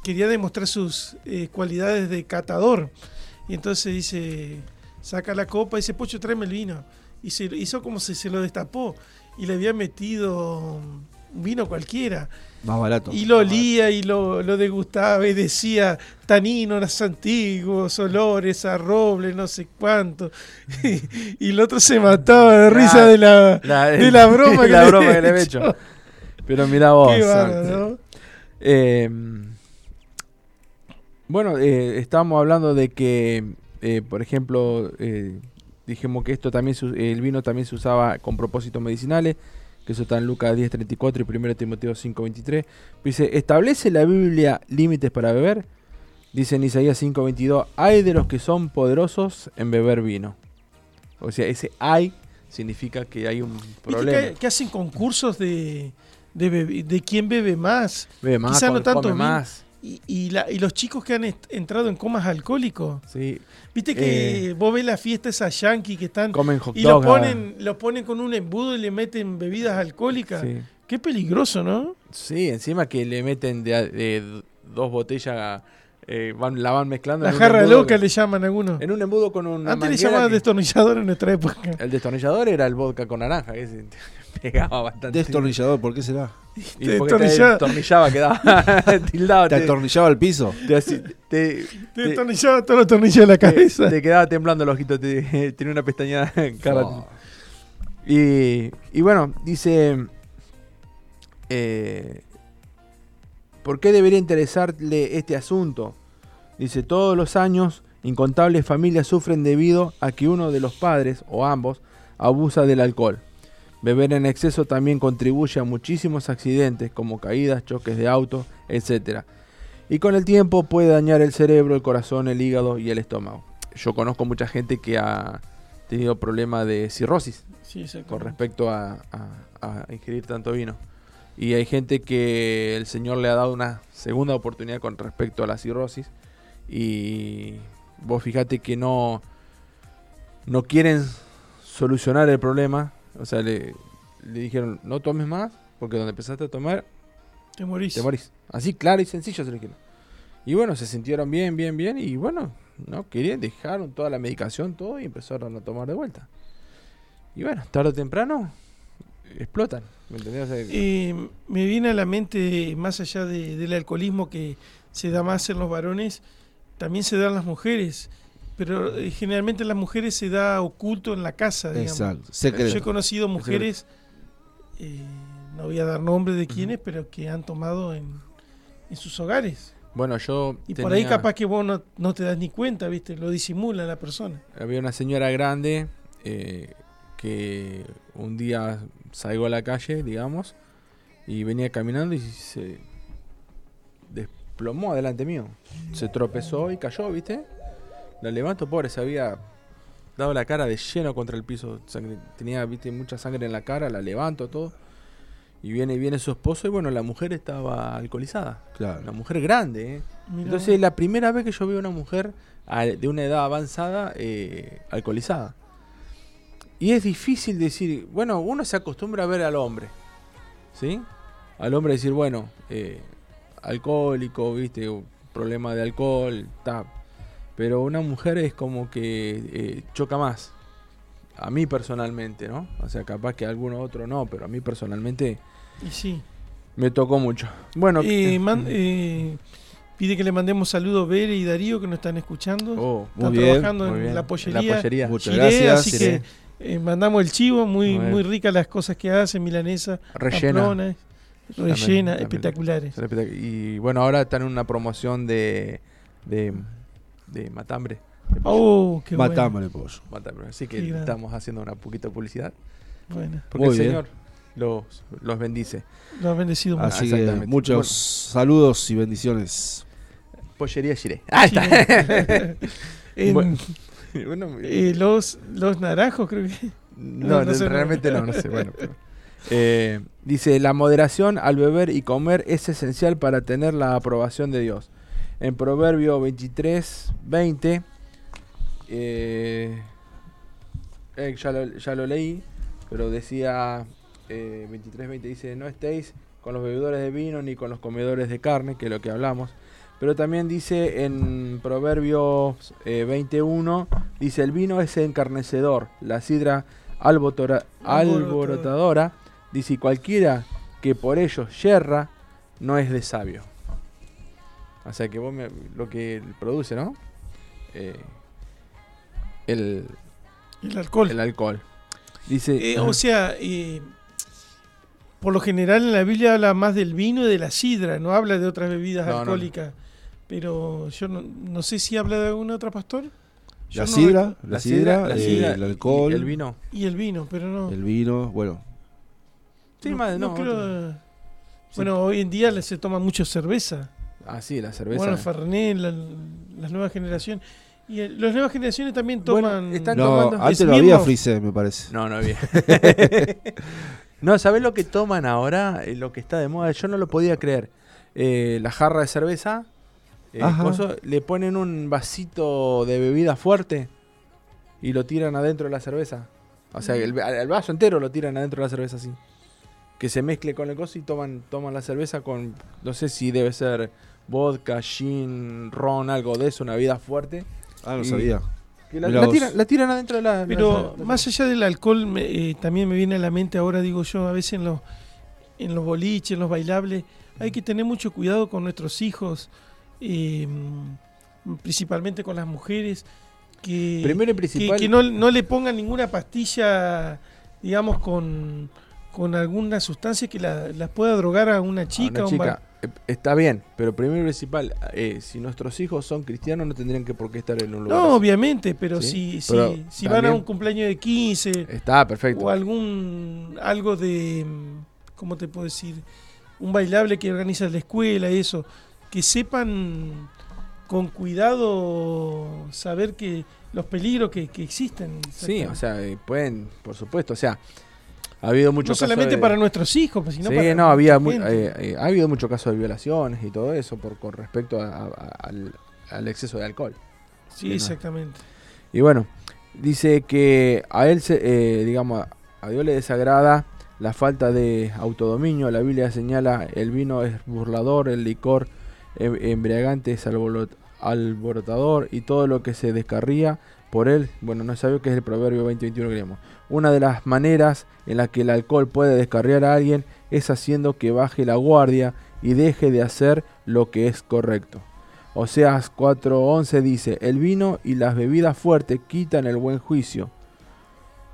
Quería demostrar sus eh, cualidades de catador. Y entonces dice, saca la copa y dice, Pocho, tráeme el vino. Y se hizo como si se lo destapó. Y le había metido un vino cualquiera. Más barato. Y lo olía y lo, lo degustaba y decía taninos antiguos, olores a roble, no sé cuánto. y el otro se mataba de risa de la, la, de la broma que la le broma que había le había hecho. hecho. Pero mira vos. Qué ¿no? Eh, bueno, eh, estábamos hablando de que, eh, por ejemplo, eh, dijimos que esto también el vino también se usaba con propósitos medicinales, que eso está en Lucas 10:34 y 1 Timoteo 5:23. Dice, ¿establece la Biblia límites para beber? Dice en Isaías 5:22, hay de los que son poderosos en beber vino. O sea, ese hay significa que hay un ¿Viste problema. que, que hacen concursos de, de, bebe- de quién bebe más? Bebe más, quizá no tanto más. Y, y la- y los chicos que han entrado en comas alcohólicos. Sí, Viste que vos ves la fiesta esa yankee que están... comen hot Y lo ah, ponen, lo ponen con un embudo y le meten bebidas alcohólicas. sí. Qué peligroso, ¿no? Sí, encima que le meten de, a- de dos botellas, eh, van, la van mezclando. La un jarra loca que- le llaman algunos. En un embudo con una Antes le llamaban destornillador en nuestra época. El destornillador era el vodka con naranja, ese pegaba bastante. Destornillador, ¿por qué será? Y porque te Destornillaba. quedaba tildado. ¿Te Te, atornillaba al piso? te te- Te te- destornillaba todos los tornillos de la te- cabeza. te quedaba temblando el ojito, te- tenía una pestañada en cara. Oh. Y, y bueno, dice, eh, ¿por qué debería interesarle este asunto? Dice, todos los años incontables familias sufren debido a que uno de los padres, o ambos, abusa del alcohol. Beber en exceso también contribuye a muchísimos accidentes como caídas, choques de auto, etc. Y con el tiempo puede dañar el cerebro, el corazón, el hígado y el estómago. Yo conozco mucha gente que ha tenido problemas de cirrosis Sí, con respecto a, a- a ingerir tanto vino. Y hay gente que el Señor le ha dado una segunda oportunidad con respecto a la cirrosis. Y vos fíjate que no, no quieren solucionar el problema. O sea, le, le dijeron, no tomes más, porque donde empezaste a tomar, Te morís. te morís. Así claro y sencillo se lo dijeron. Y bueno, se sintieron bien, bien, bien. Y bueno, no querían, dejaron toda la medicación, todo y empezaron a tomar de vuelta. Y bueno, tarde o temprano explotan. ¿Me entendés? Eh, me viene a la mente, más allá de- del alcoholismo que se da más en los varones, también se da en las mujeres. Pero eh, generalmente en las mujeres se da oculto en la casa, digamos. Exacto. Yo he conocido mujeres, eh, no voy a dar nombres de quiénes, pero que han tomado en, en sus hogares. bueno, yo. Y por ahí tenía- capaz que vos no, no te das ni cuenta, ¿viste? Lo disimula la persona. Había una señora grande eh, que un día salgo a la calle, digamos, y venía caminando y se desplomó adelante mío. Se tropezó y cayó, ¿viste? La levanto, pobre, se había dado la cara de lleno contra el piso. sangre- tenía, ¿viste? Mucha sangre en la cara, la levanto todo. Y viene, viene su esposo y bueno, la mujer estaba alcoholizada. Claro. Una mujer grande, ¿eh? Entonces es la primera vez que yo veo una mujer de una edad avanzada eh, alcoholizada. Y es difícil decir, bueno, uno se acostumbra a ver al hombre, ¿sí? Al hombre decir, bueno, eh, alcohólico, viste, problema de alcohol, ta. Pero una mujer es como que eh, choca más. A mí personalmente, ¿no? O sea, capaz que a alguno otro no, pero a mí personalmente Y sí. me tocó mucho. Bueno, Eh, eh, man- eh, Pide que le mandemos saludos a Bere y Darío que nos están escuchando. Oh, están muy bien, trabajando en bien. la En pollería. la pollería. Muchas gracias. así que mandamos el chivo, muy, Muy ricas las cosas que hace, milanesa, Rellena. rellena, también. espectaculares. Y bueno, ahora están en una promoción de, de, de matambre. Oh, qué bueno. Matámosle pollo. Matambre. Así que Qué estamos haciendo una poquita de publicidad. Bueno, Porque Muy el bien. Señor los, los bendice. lo ha bendecido mucho. Así que exactamente. muchos Bueno. saludos y bendiciones. Pollería Giré. Ah, está. En, Bueno, Bueno, eh, los, los naranjos, creo que. No, No, no sé, realmente no, no sé. Bueno, pero- Eh, dice, la moderación al beber y comer es esencial para tener la aprobación de Dios. En Proverbio 23, 20, eh, eh, ya, lo, ya lo leí, pero decía, eh, 23, 20 dice, no estéis con los bebedores de vino ni con los comedores de carne, que es lo que hablamos. Pero también dice en Proverbios eh, 21, dice, el vino es encarnecedor, la sidra albotora- Alborotadora. dice, y cualquiera que por ello yerra, no es de sabio. O sea que vos me- lo que produce, ¿no? Eh, el, El alcohol. el alcohol. Dice, Eh, ajá. o sea, eh, por lo general en la Biblia habla más del vino y de la sidra, no habla de otras bebidas No, no, no. alcohólicas. Pero yo no, no sé si habla de alguna otra pastor. La no sidra, la sidra, la eh, sidra el y alcohol, el vino. Y el vino, pero no. el vino, bueno. Sí, no- no, creo-. Sí. Bueno, hoy en día se toma mucho cerveza. Ah, sí, la cerveza. Bueno, Fernet, la- las nuevas generaciones. Y eh, las nuevas generaciones también Bueno, toman. están No, tomando- antes Es no había frisé, me parece. No, no había. no, ¿sabés lo que toman ahora? Eh, Lo que está de moda. Yo no lo podía creer. Eh, la jarra de cerveza. eh, coso, le ponen un vasito de bebida fuerte y lo tiran adentro de la cerveza. O sea, el, el vaso entero lo tiran adentro de la cerveza así. Que se mezcle con el coso y toman, toman la cerveza con, no sé si debe ser vodka, gin, ron, algo de eso, una bebida fuerte. Ah, no Y- sabía. Que la, tiran, la tiran adentro de la... Pero la- la- más allá del alcohol, me- eh, también me viene a la mente ahora, digo yo, a veces en los, en los boliches, en los bailables, hay que tener mucho cuidado con nuestros hijos, eh, principalmente con las mujeres, que, Primero y que, principal... que no, no le pongan ninguna pastilla, digamos, con, con alguna sustancia que la- las pueda drogar a una chica. una a un chica, está bien, pero primero y principal, eh, si nuestros hijos son cristianos no tendrían que por qué estar en un lugar No, así. obviamente, pero Sí, si, si, pero si van a un cumpleaños de 15 Está perfecto. o algún algo de cómo te puedo decir un bailable que organiza la escuela y eso que sepan con cuidado saber que los peligros que, que existen Sí, o sea, eh, pueden, por supuesto, o sea, ha habido no muchos casos solamente de- para nuestros hijos pues, sino sí, para no, había mu- eh, eh, ha habido muchos casos de violaciones y todo eso por con respecto a- a- al, al exceso de alcohol. sí no. exactamente Y bueno, dice que a él, se, eh, digamos, a Dios le desagrada la falta de autodominio. La Biblia señala el vino es burlador, el licor em- embriagante es alborot- alborotador y todo lo que se descarría por él, bueno, no es sabio que es el proverbio 2021 que leemos. Una de las maneras en las que el alcohol puede descarriar a alguien es haciendo que baje la guardia y deje de hacer lo que es correcto. Oseas 4:11 dice, el vino y las bebidas fuertes quitan el buen juicio.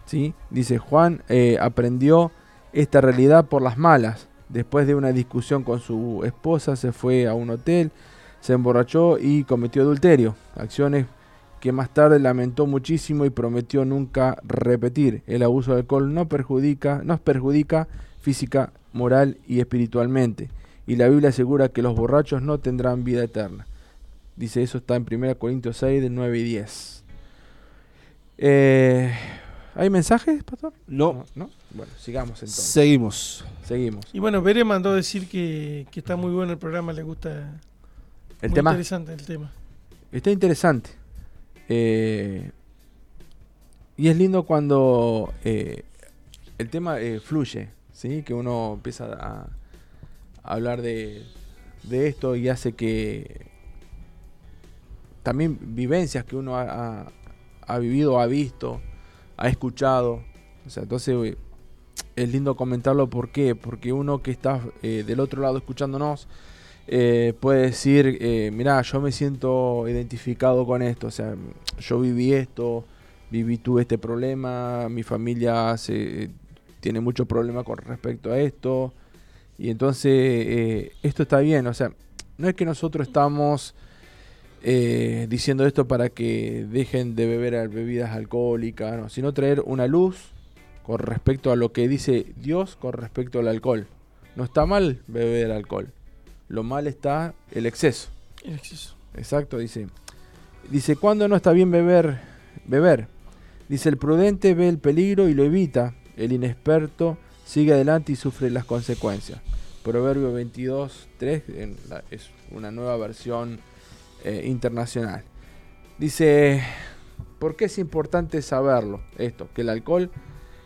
¿Sí? Dice Juan eh, aprendió esta realidad por las malas. Después de una discusión con su esposa se fue a un hotel, se emborrachó y cometió adulterio. Acciones que más tarde lamentó muchísimo y prometió nunca repetir. El abuso de alcohol no perjudica, nos perjudica física, moral y espiritualmente. Y la Biblia asegura que los borrachos no tendrán vida eterna. Dice eso está en 1 Corintios 6, del 9 y 10. Eh, ¿Hay mensajes, pastor? No, ¿No? Bueno, sigamos entonces. seguimos. Seguimos. y bueno Bere mandó decir que, que está muy bueno el programa le gusta El muy tema interesante el tema está interesante. Eh, y es lindo cuando eh, el tema eh, fluye, ¿sí? Que uno empieza a, hablar de, de esto y hace que también vivencias que uno ha, ha- vivido, ha visto, ha escuchado. O sea, entonces es lindo comentarlo. ¿Por qué? Porque uno que está del otro lado escuchándonos eh, puede decir, eh, mira, yo me siento identificado con esto, o sea, yo viví esto, viví tuve este problema, mi familia se, tiene mucho problema con respecto a esto, y entonces eh, esto está bien, o sea, no es que nosotros estamos eh, diciendo esto para que dejen de beber bebidas alcohólicas, no, sino traer una luz con respecto a lo que dice Dios con respecto al alcohol. No está mal beber alcohol. Lo mal está el exceso. El exceso. Exacto, dice. Dice, ¿cuándo no está bien beber? Beber. Dice, el prudente ve el peligro y lo evita. El inexperto sigue adelante y sufre las consecuencias. Proverbio 22, 3 es una nueva versión eh, internacional. Dice, ¿por qué es importante saberlo? Esto, que el alcohol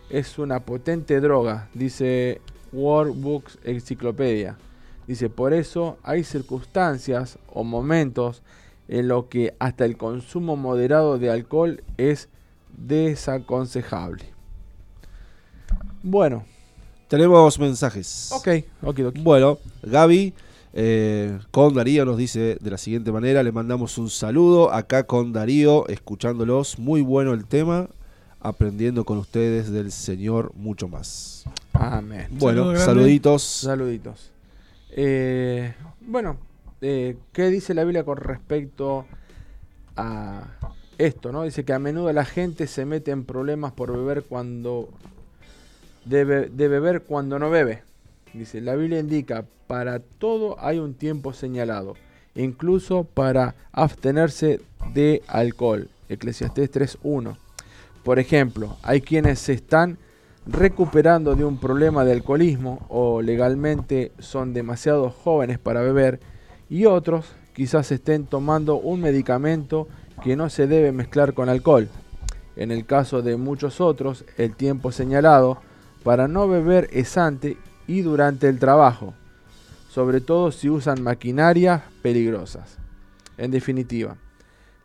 es una potente droga, dice World Books Enciclopedia. Dice, por eso hay circunstancias o momentos en los que hasta el consumo moderado de alcohol es desaconsejable. Bueno. Tenemos mensajes. Ok, ok, ok. Bueno, Gaby eh, con Darío nos dice de la siguiente manera, le mandamos un saludo acá con Darío, escuchándolos, muy bueno el tema, aprendiendo con ustedes del Señor mucho más. Amén. Bueno, saluditos. Saluditos. Eh, bueno, eh, ¿qué dice la Biblia con respecto a esto? ¿no? Dice que a menudo la gente se mete en problemas por beber cuando debe, de beber cuando no bebe. Dice, la Biblia indica, para todo hay un tiempo señalado, incluso para abstenerse de alcohol. Eclesiastés 3.1. Por ejemplo, hay quienes están recuperando de un problema de alcoholismo o legalmente son demasiado jóvenes para beber y otros quizás estén tomando un medicamento que no se debe mezclar con alcohol. En el caso de muchos otros, el tiempo señalado para no beber es antes y durante el trabajo, sobre todo si usan maquinarias peligrosas. En definitiva,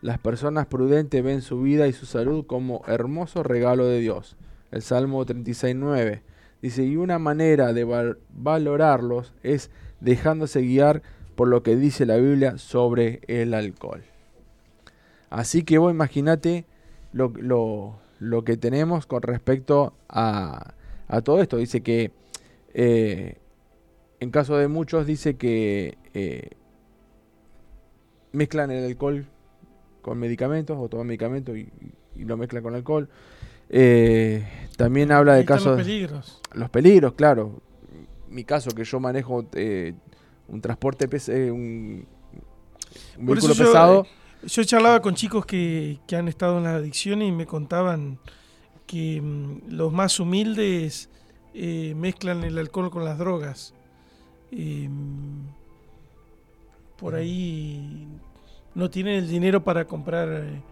las personas prudentes ven su vida y su salud como hermoso regalo de Dios. El Salmo 36.9 dice, y una manera de valorarlos es dejándose guiar por lo que dice la Biblia sobre el alcohol. Así que vos imagínate lo, que tenemos con respecto a, todo esto. Dice que eh, en caso de muchos dice que eh, mezclan el alcohol con medicamentos o toman medicamentos y, lo mezclan con alcohol. Eh, también habla de casos... Los peligros. Los peligros, claro. Mi caso, que yo manejo un transporte, un, un vehículo pesado. Yo charlaba con chicos que, que, han estado en la adicción y me contaban que mm, los más humildes eh, mezclan el alcohol con las drogas. Eh, por ahí no tienen el dinero para comprar eh,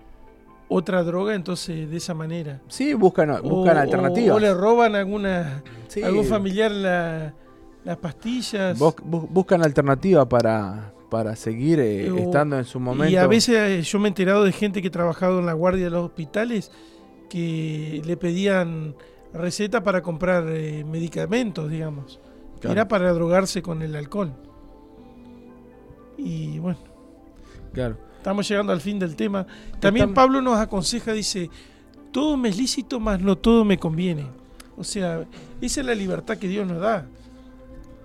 otra droga, entonces de esa manera. Sí, buscan, buscan alternativas. O, le roban alguna, algún familiar las pastillas. buscan alternativas para, para seguir estando en su momento. Y a veces yo me he enterado de gente que ha trabajado en la guardia de los hospitales que le pedían receta para comprar eh, medicamentos, digamos. Era para drogarse con el alcohol. Y bueno. Claro. Estamos llegando al fin del tema. También Pablo nos aconseja, dice, todo me es lícito, mas no todo me conviene. O sea, esa es la libertad que Dios nos da.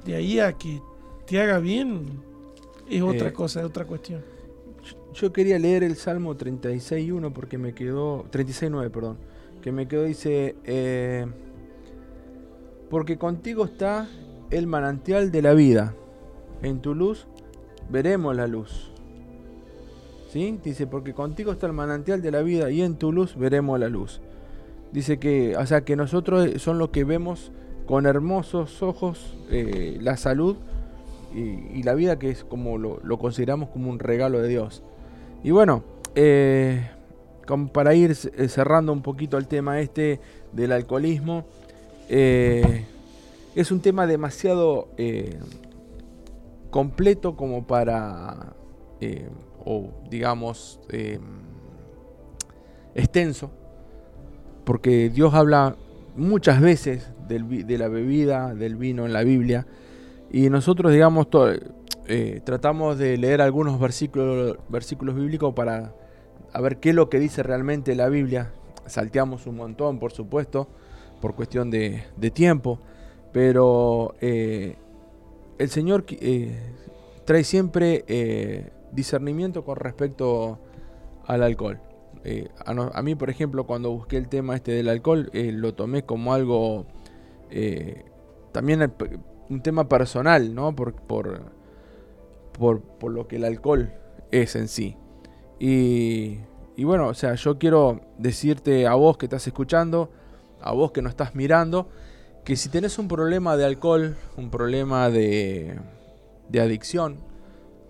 De ahí a que te haga bien es otra eh, cosa, es otra cuestión. Yo quería leer el Salmo 36.1 porque me quedó, 36.9, perdón que me quedó, dice, eh, porque contigo está el manantial de la vida, en tu luz veremos la luz. ¿Sí? Dice, porque contigo está el manantial de la vida y en tu luz veremos la luz. Dice que, o sea, que nosotros son los que vemos con hermosos ojos eh, la salud y, la vida que es como lo, consideramos como un regalo de Dios. Y bueno, eh, para ir eh, cerrando un poquito el tema este del alcoholismo, es un tema demasiado completo como para, o digamos, extenso, porque Dios habla muchas veces de la bebida, del vino en la Biblia, y nosotros, digamos, eh, tratamos de leer algunos versículos, versículos bíblicos para a ver qué es lo que dice realmente la Biblia. Salteamos un montón, por supuesto, por cuestión de, tiempo, pero eh, el Señor eh, trae siempre discernimiento con respecto al alcohol. Eh, a, mí, por ejemplo, cuando busqué el tema este del alcohol, eh, lo tomé como algo eh, también un tema personal, ¿no? Por, por, por, por lo que el alcohol es en sí. Y, y bueno, o sea, yo quiero decirte a vos que estás escuchando, a vos que no estás mirando, que si tenés un problema de alcohol, un problema de, de adicción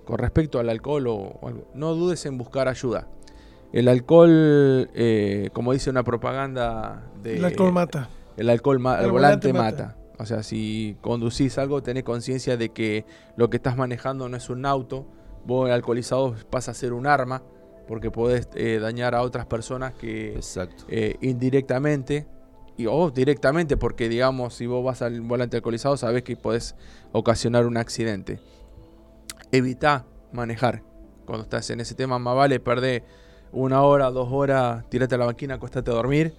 con respecto al alcohol o, o algo, no dudes en buscar ayuda. El alcohol, eh, como dice una propaganda de... El alcohol mata. El alcohol ma- El volante, volante mata. O sea, si conducís algo, tenés conciencia de que lo que estás manejando no es un auto. Vos alcoholizado pasa a ser un arma, porque podés eh, dañar a otras personas que Exacto. eh, indirectamente y, o directamente, porque digamos, si vos vas al volante alcoholizado, sabés que podés ocasionar un accidente. Evita manejar. Cuando estás en ese tema, más vale perder una hora, dos horas, tirate a la banquina, acostate a dormir,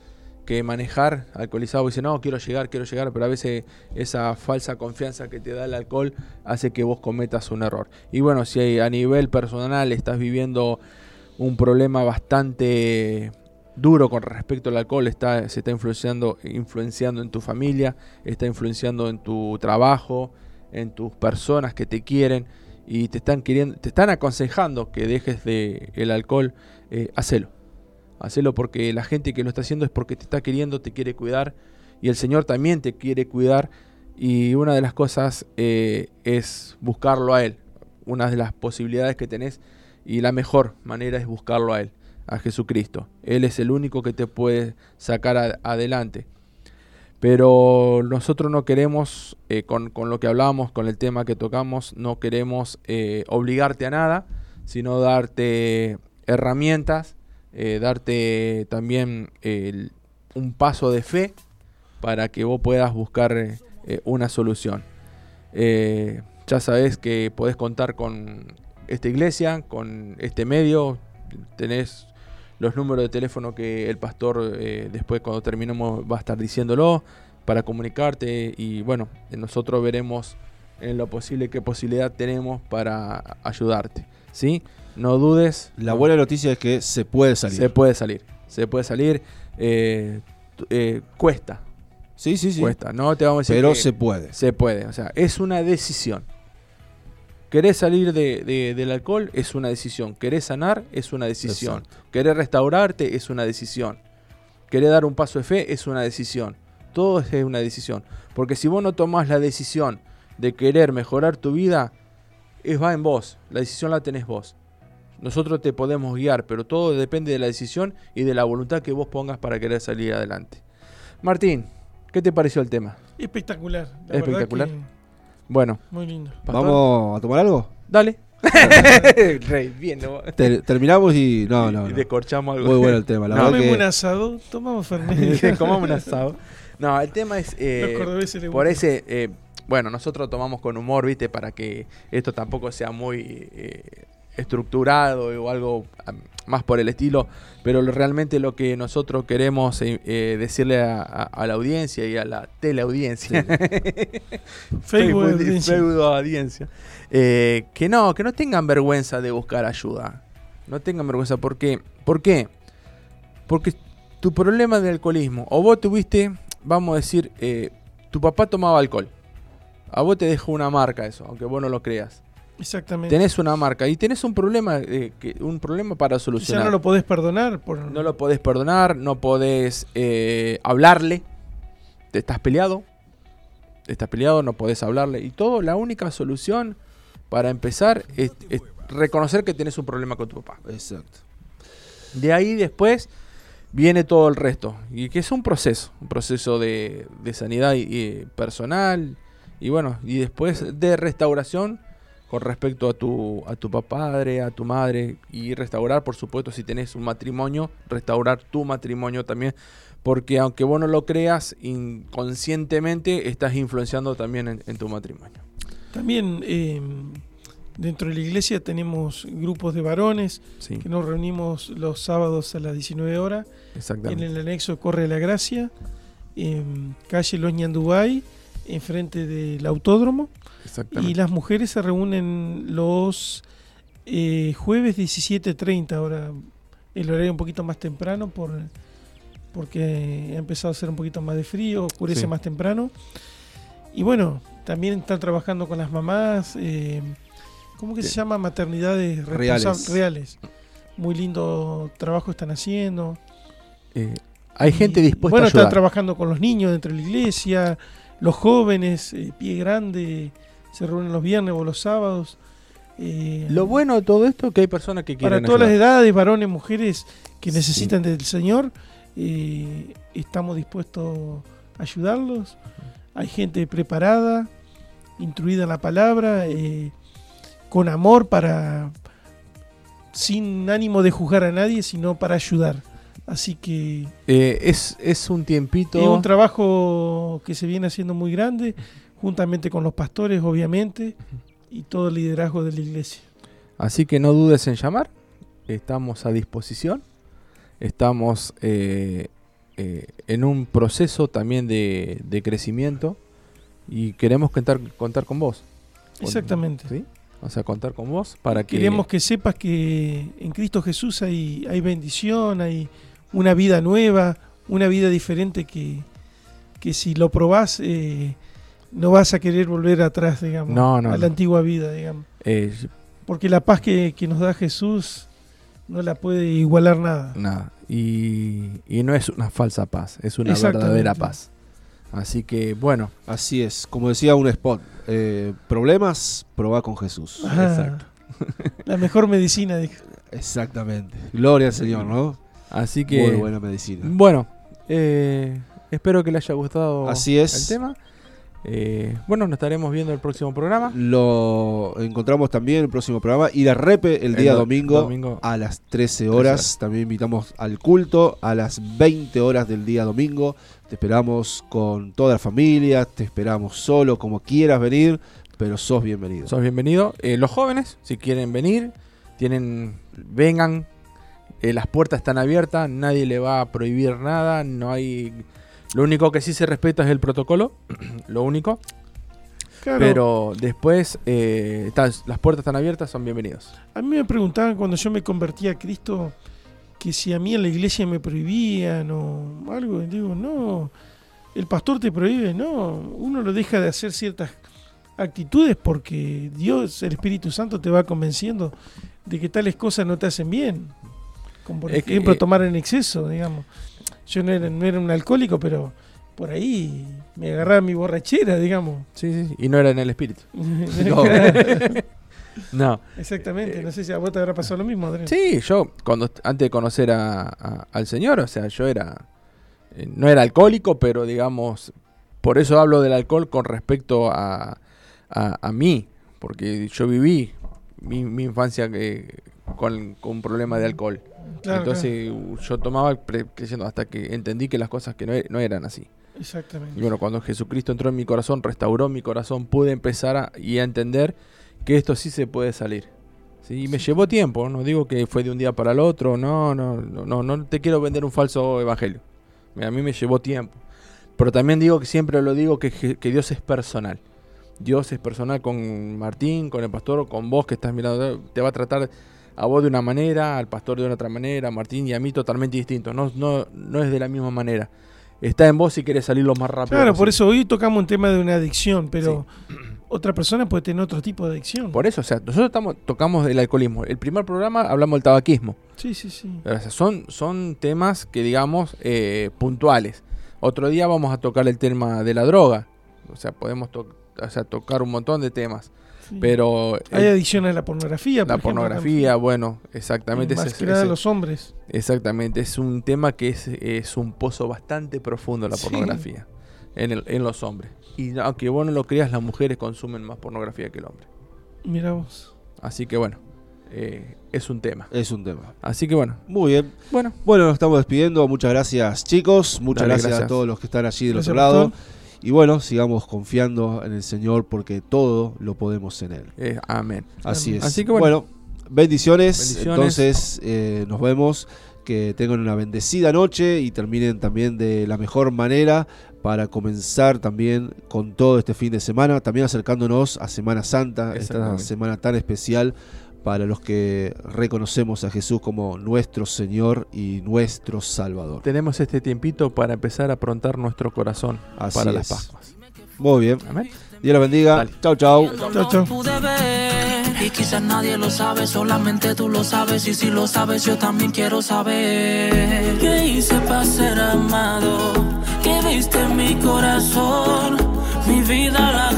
que manejar alcoholizado. Dice, no, quiero llegar, quiero llegar, pero a veces esa falsa confianza que te da el alcohol hace que vos cometas un error. Y bueno, si a nivel personal estás viviendo un problema bastante duro con respecto al alcohol, está, se está influenciando, influenciando en tu familia, está influenciando en tu trabajo, en tus personas que te quieren y te están queriendo, te están aconsejando que dejes de el alcohol, eh, hacelo. Hacelo porque la gente que lo está haciendo es porque te está queriendo, te quiere cuidar y el Señor también te quiere cuidar y una de las cosas eh, es buscarlo a Él. Una de las posibilidades que tenés y la mejor manera es buscarlo a Él, a Jesucristo. Él es el único que te puede sacar adelante. Pero nosotros no queremos, eh, con, con lo que hablábamos, con el tema que tocamos, no queremos eh, obligarte a nada, sino darte herramientas, eh, darte también un paso de fe para que vos puedas buscar una solución. Ya sabes que podés contar con esta iglesia, con este medio, tenés los números de teléfono que el pastor eh, después cuando terminemos va a estar diciéndolo para comunicarte y bueno, nosotros veremos en lo posible qué posibilidad tenemos para ayudarte, ¿sí? No dudes. La buena noticia es que se puede salir. se puede salir, se puede salir, eh, eh, cuesta, sí, sí, sí. cuesta, no te vamos a decir Pero que- se puede. se puede, o sea, es una decisión. Querés salir de- de- del alcohol, es una decisión. Querés sanar, es una decisión. Querés restaurarte, es una decisión. Querés dar un paso de fe, es una decisión. Todo es una decisión. Porque si vos no tomás la decisión de querer mejorar tu vida, es va en vos. La decisión la tenés vos. Nosotros te podemos guiar, pero todo depende de la decisión y de la voluntad que vos pongas para querer salir adelante. Martín, ¿qué te pareció el tema? Espectacular. la verdad Espectacular. Que Bueno, Muy lindo. Pastor. ¿Vamos a tomar algo? Dale. Rey, bien, ¿no? Ter- terminamos y. No, no, Y no. descorchamos algo. Muy bueno el tema. La No. verdad Comemos un que asado, tomamos. Comamos un asado. No, el tema es. eh, Los cordobeses les por ese. eh, bueno, nosotros tomamos con humor, ¿viste? Para que esto tampoco sea muy eh, estructurado o algo ah, más por el estilo. Pero realmente lo que nosotros queremos eh, eh, decirle a, a- a la audiencia y a la teleaudiencia. Facebook, Pseudo- audiencia. Eh, que no, que no tengan vergüenza de buscar ayuda. No tengan vergüenza. ¿Por qué? ¿Por qué? Porque tu problema de alcoholismo, o vos tuviste, vamos a decir, eh, tu papá tomaba alcohol. A vos te dejó una marca eso, aunque vos no lo creas. Exactamente. Tenés una marca y tenés un problema, eh, que, un problema para ya solucionar. no lo podés perdonar. Por... No lo podés perdonar, no podés eh, hablarle. Te estás peleado. Te estás peleado, no podés hablarle. Y todo, la única solución para empezar es, es reconocer que tenés un problema con tu papá. Exacto. De ahí después viene todo el resto. Y que es un proceso. Un proceso de, de sanidad y, y personal. Y bueno, y después de restauración con respecto a tu, a tu padre, a tu madre. Y restaurar, por supuesto, si tenés un matrimonio, restaurar tu matrimonio también. Porque aunque vos no lo creas, inconscientemente estás influenciando también en, en tu matrimonio. También eh, Dentro de la iglesia tenemos grupos de varones Sí, que nos reunimos los sábados a las 19 horas. En exactamente. el anexo Corre la Gracia, en calle Los Ñandubay, enfrente del autódromo. exactamente. Y las mujeres se reúnen los eh, jueves 17.30, ahora el horario un poquito más temprano por, porque ha empezado a hacer un poquito más de frío, oscurece Sí. más temprano. Y bueno, también están trabajando con las mamás, eh, ¿cómo que se llama? Maternidades Reales. reales. Muy lindo trabajo están haciendo. Eh, hay gente dispuesta bueno, a están ayudar. trabajando con los niños dentro de la iglesia, los jóvenes, eh, pie grande, se reúnen los viernes o los sábados. eh, Lo bueno de todo esto es que hay personas que para quieren todas las edades, varones, mujeres que Sí. necesitan del Señor, eh, estamos dispuestos a ayudarlos. Hay gente preparada, instruida en la palabra, con amor para, sin ánimo de juzgar a nadie, sino para ayudar. Así que Eh, es, es un tiempito. es un trabajo que se viene haciendo muy grande, juntamente con los pastores, obviamente, y todo el liderazgo de la iglesia. Así que no dudes en llamar. Estamos a disposición. Estamos eh, eh, en un proceso también de, de crecimiento y queremos contar, contar con vos. Exactamente. ¿sí? O sea, contar con vos para que... Queremos que sepas que en Cristo Jesús hay, hay bendición, hay una vida nueva, una vida diferente que, que si lo probás eh, no vas a querer volver atrás, digamos, No, no, a no. la antigua vida, digamos. eh, Porque la paz que, que nos da Jesús no la puede igualar nada. nada. Y, y no es una falsa paz, es una verdadera paz. Así que, bueno, Así es, como decía un spot, eh, problemas, probá con Jesús. Ajá. exacto. La mejor medicina, dijo. Exactamente. Gloria al Señor, ¿no? Así que... Muy buena medicina. Bueno, eh, espero que le haya gustado Así es. el tema. Eh, bueno, nos estaremos viendo el próximo programa. Lo encontramos también en el próximo programa. Ir a Repe el día do- domingo, domingo. a las 13 horas. horas. También invitamos al culto a las 20 horas del día domingo. Te esperamos con toda la familia, te esperamos solo, como quieras venir, pero sos bienvenido. Sos bienvenido. Eh, los jóvenes, si quieren venir, tienen, vengan. Eh, las puertas están abiertas, nadie le va a prohibir nada. No hay. Lo único que sí se respeta es el protocolo. lo único. Claro, Pero después eh, están- las puertas están abiertas, son bienvenidos. A mí me preguntaban cuando yo me convertí a Cristo que si a mí en la iglesia me prohibían o algo. Y digo, no, el pastor te prohíbe, no. Uno lo deja de hacer ciertas actitudes porque Dios, el Espíritu Santo, te va convenciendo de que tales cosas no te hacen bien. Por ejemplo eh, tomar en exceso, digamos. Yo no era, no era un alcohólico, pero por ahí me agarraba mi borrachera, digamos. Sí, sí, sí. Y no era en el espíritu. No. No. Exactamente, no sé si a vos te habrá pasado lo mismo, Adrián. Sí, yo cuando antes de conocer a- a- al Señor, o sea, yo era eh, no era alcohólico, pero digamos, por eso hablo del alcohol con respecto a, a, a mí, porque yo viví mi, mi infancia que- con, con un problema de alcohol. Claro, Entonces yo tomaba creyendo hasta que entendí que las cosas que no, e- no eran así. claro, exactamente. Y bueno, cuando Jesucristo entró en mi corazón, restauró mi corazón, pude empezar a, y a entender que esto sí se puede salir. ¿sí? Y me llevó tiempo, no digo que fue de un día para el otro, no, no, no, no, no te quiero vender un falso evangelio. A mí me llevó tiempo. Pero también digo que siempre lo digo que, que Dios es personal. Dios es personal con Martín, con el pastor, con vos que estás mirando. Te va a tratar a vos de una manera, al pastor de otra manera, a Martín y a mí totalmente distinto. No, no, no es de la misma manera. Está en vos si querés salir lo más rápido. Claro, por eso hoy tocamos un tema de una adicción, pero otra persona puede tener otro tipo de adicción. Por eso, o sea, nosotros estamos, tocamos el alcoholismo. El primer programa hablamos del tabaquismo. Sí, sí, sí. O sea, son, son temas que, digamos, eh, puntuales. Otro día vamos a tocar el tema de la droga. O sea, podemos to- o sea, tocar un montón de temas. Sí. Pero Hay eh, adicción a la pornografía. por la ejemplo, pornografía, bueno, exactamente. Más que nada ese- los hombres. exactamente, es un tema que es, es un pozo bastante profundo la Sí. pornografía en, el- en los hombres. Y aunque vos no lo creas, las mujeres consumen más pornografía que el hombre. Mira vos. Así que bueno, eh, es un tema. Es un tema. Así que bueno, Muy bien. bueno, Bueno, nos estamos despidiendo. Muchas gracias, chicos. Muchas Dale, gracias, a todos los que están allí del Gracias, otro lado. Y bueno, sigamos confiando en el Señor porque todo lo podemos en Él. Eh, amén. Así es. Así que bueno. bendiciones. Bendiciones. Entonces, eh, nos vemos. Que tengan una bendecida noche y terminen también de la mejor manera para comenzar también con todo este fin de semana. También acercándonos a Semana Santa, esta semana tan especial para los que reconocemos a Jesús como nuestro Señor y nuestro Salvador. Tenemos este tiempito para empezar a aprontar nuestro corazón Así para es. las Pascuas. Muy bien. Amén. Dios los bendiga. Dale. Chau, chau. Chao, chao. pude ver y quizás nadie lo sabe, solamente tú lo sabes y si lo sabes yo también quiero saber qué hice para ser amado, qué viste en mi corazón, mi vida la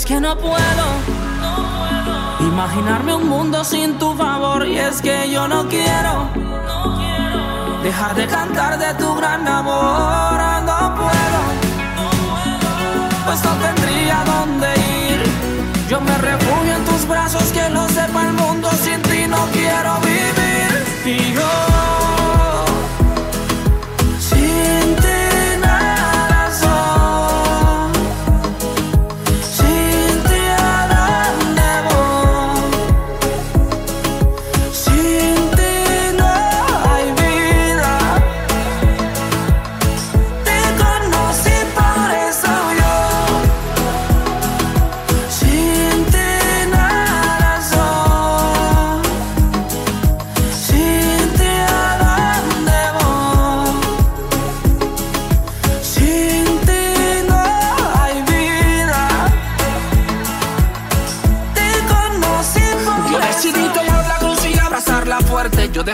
es que no puedo Imaginarme un mundo sin tu favor y es que yo no quiero dejar de cantar de tu gran amor. No puedo, pues no tendría dónde ir. Yo me refugio en tus brazos, que lo sepa el mundo.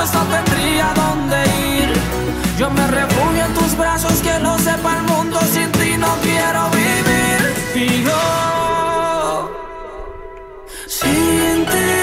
No no tendría dónde ir. Yo me refugio en tus brazos, que lo sepa el mundo. Sin ti no quiero vivir. Y yo, sin ti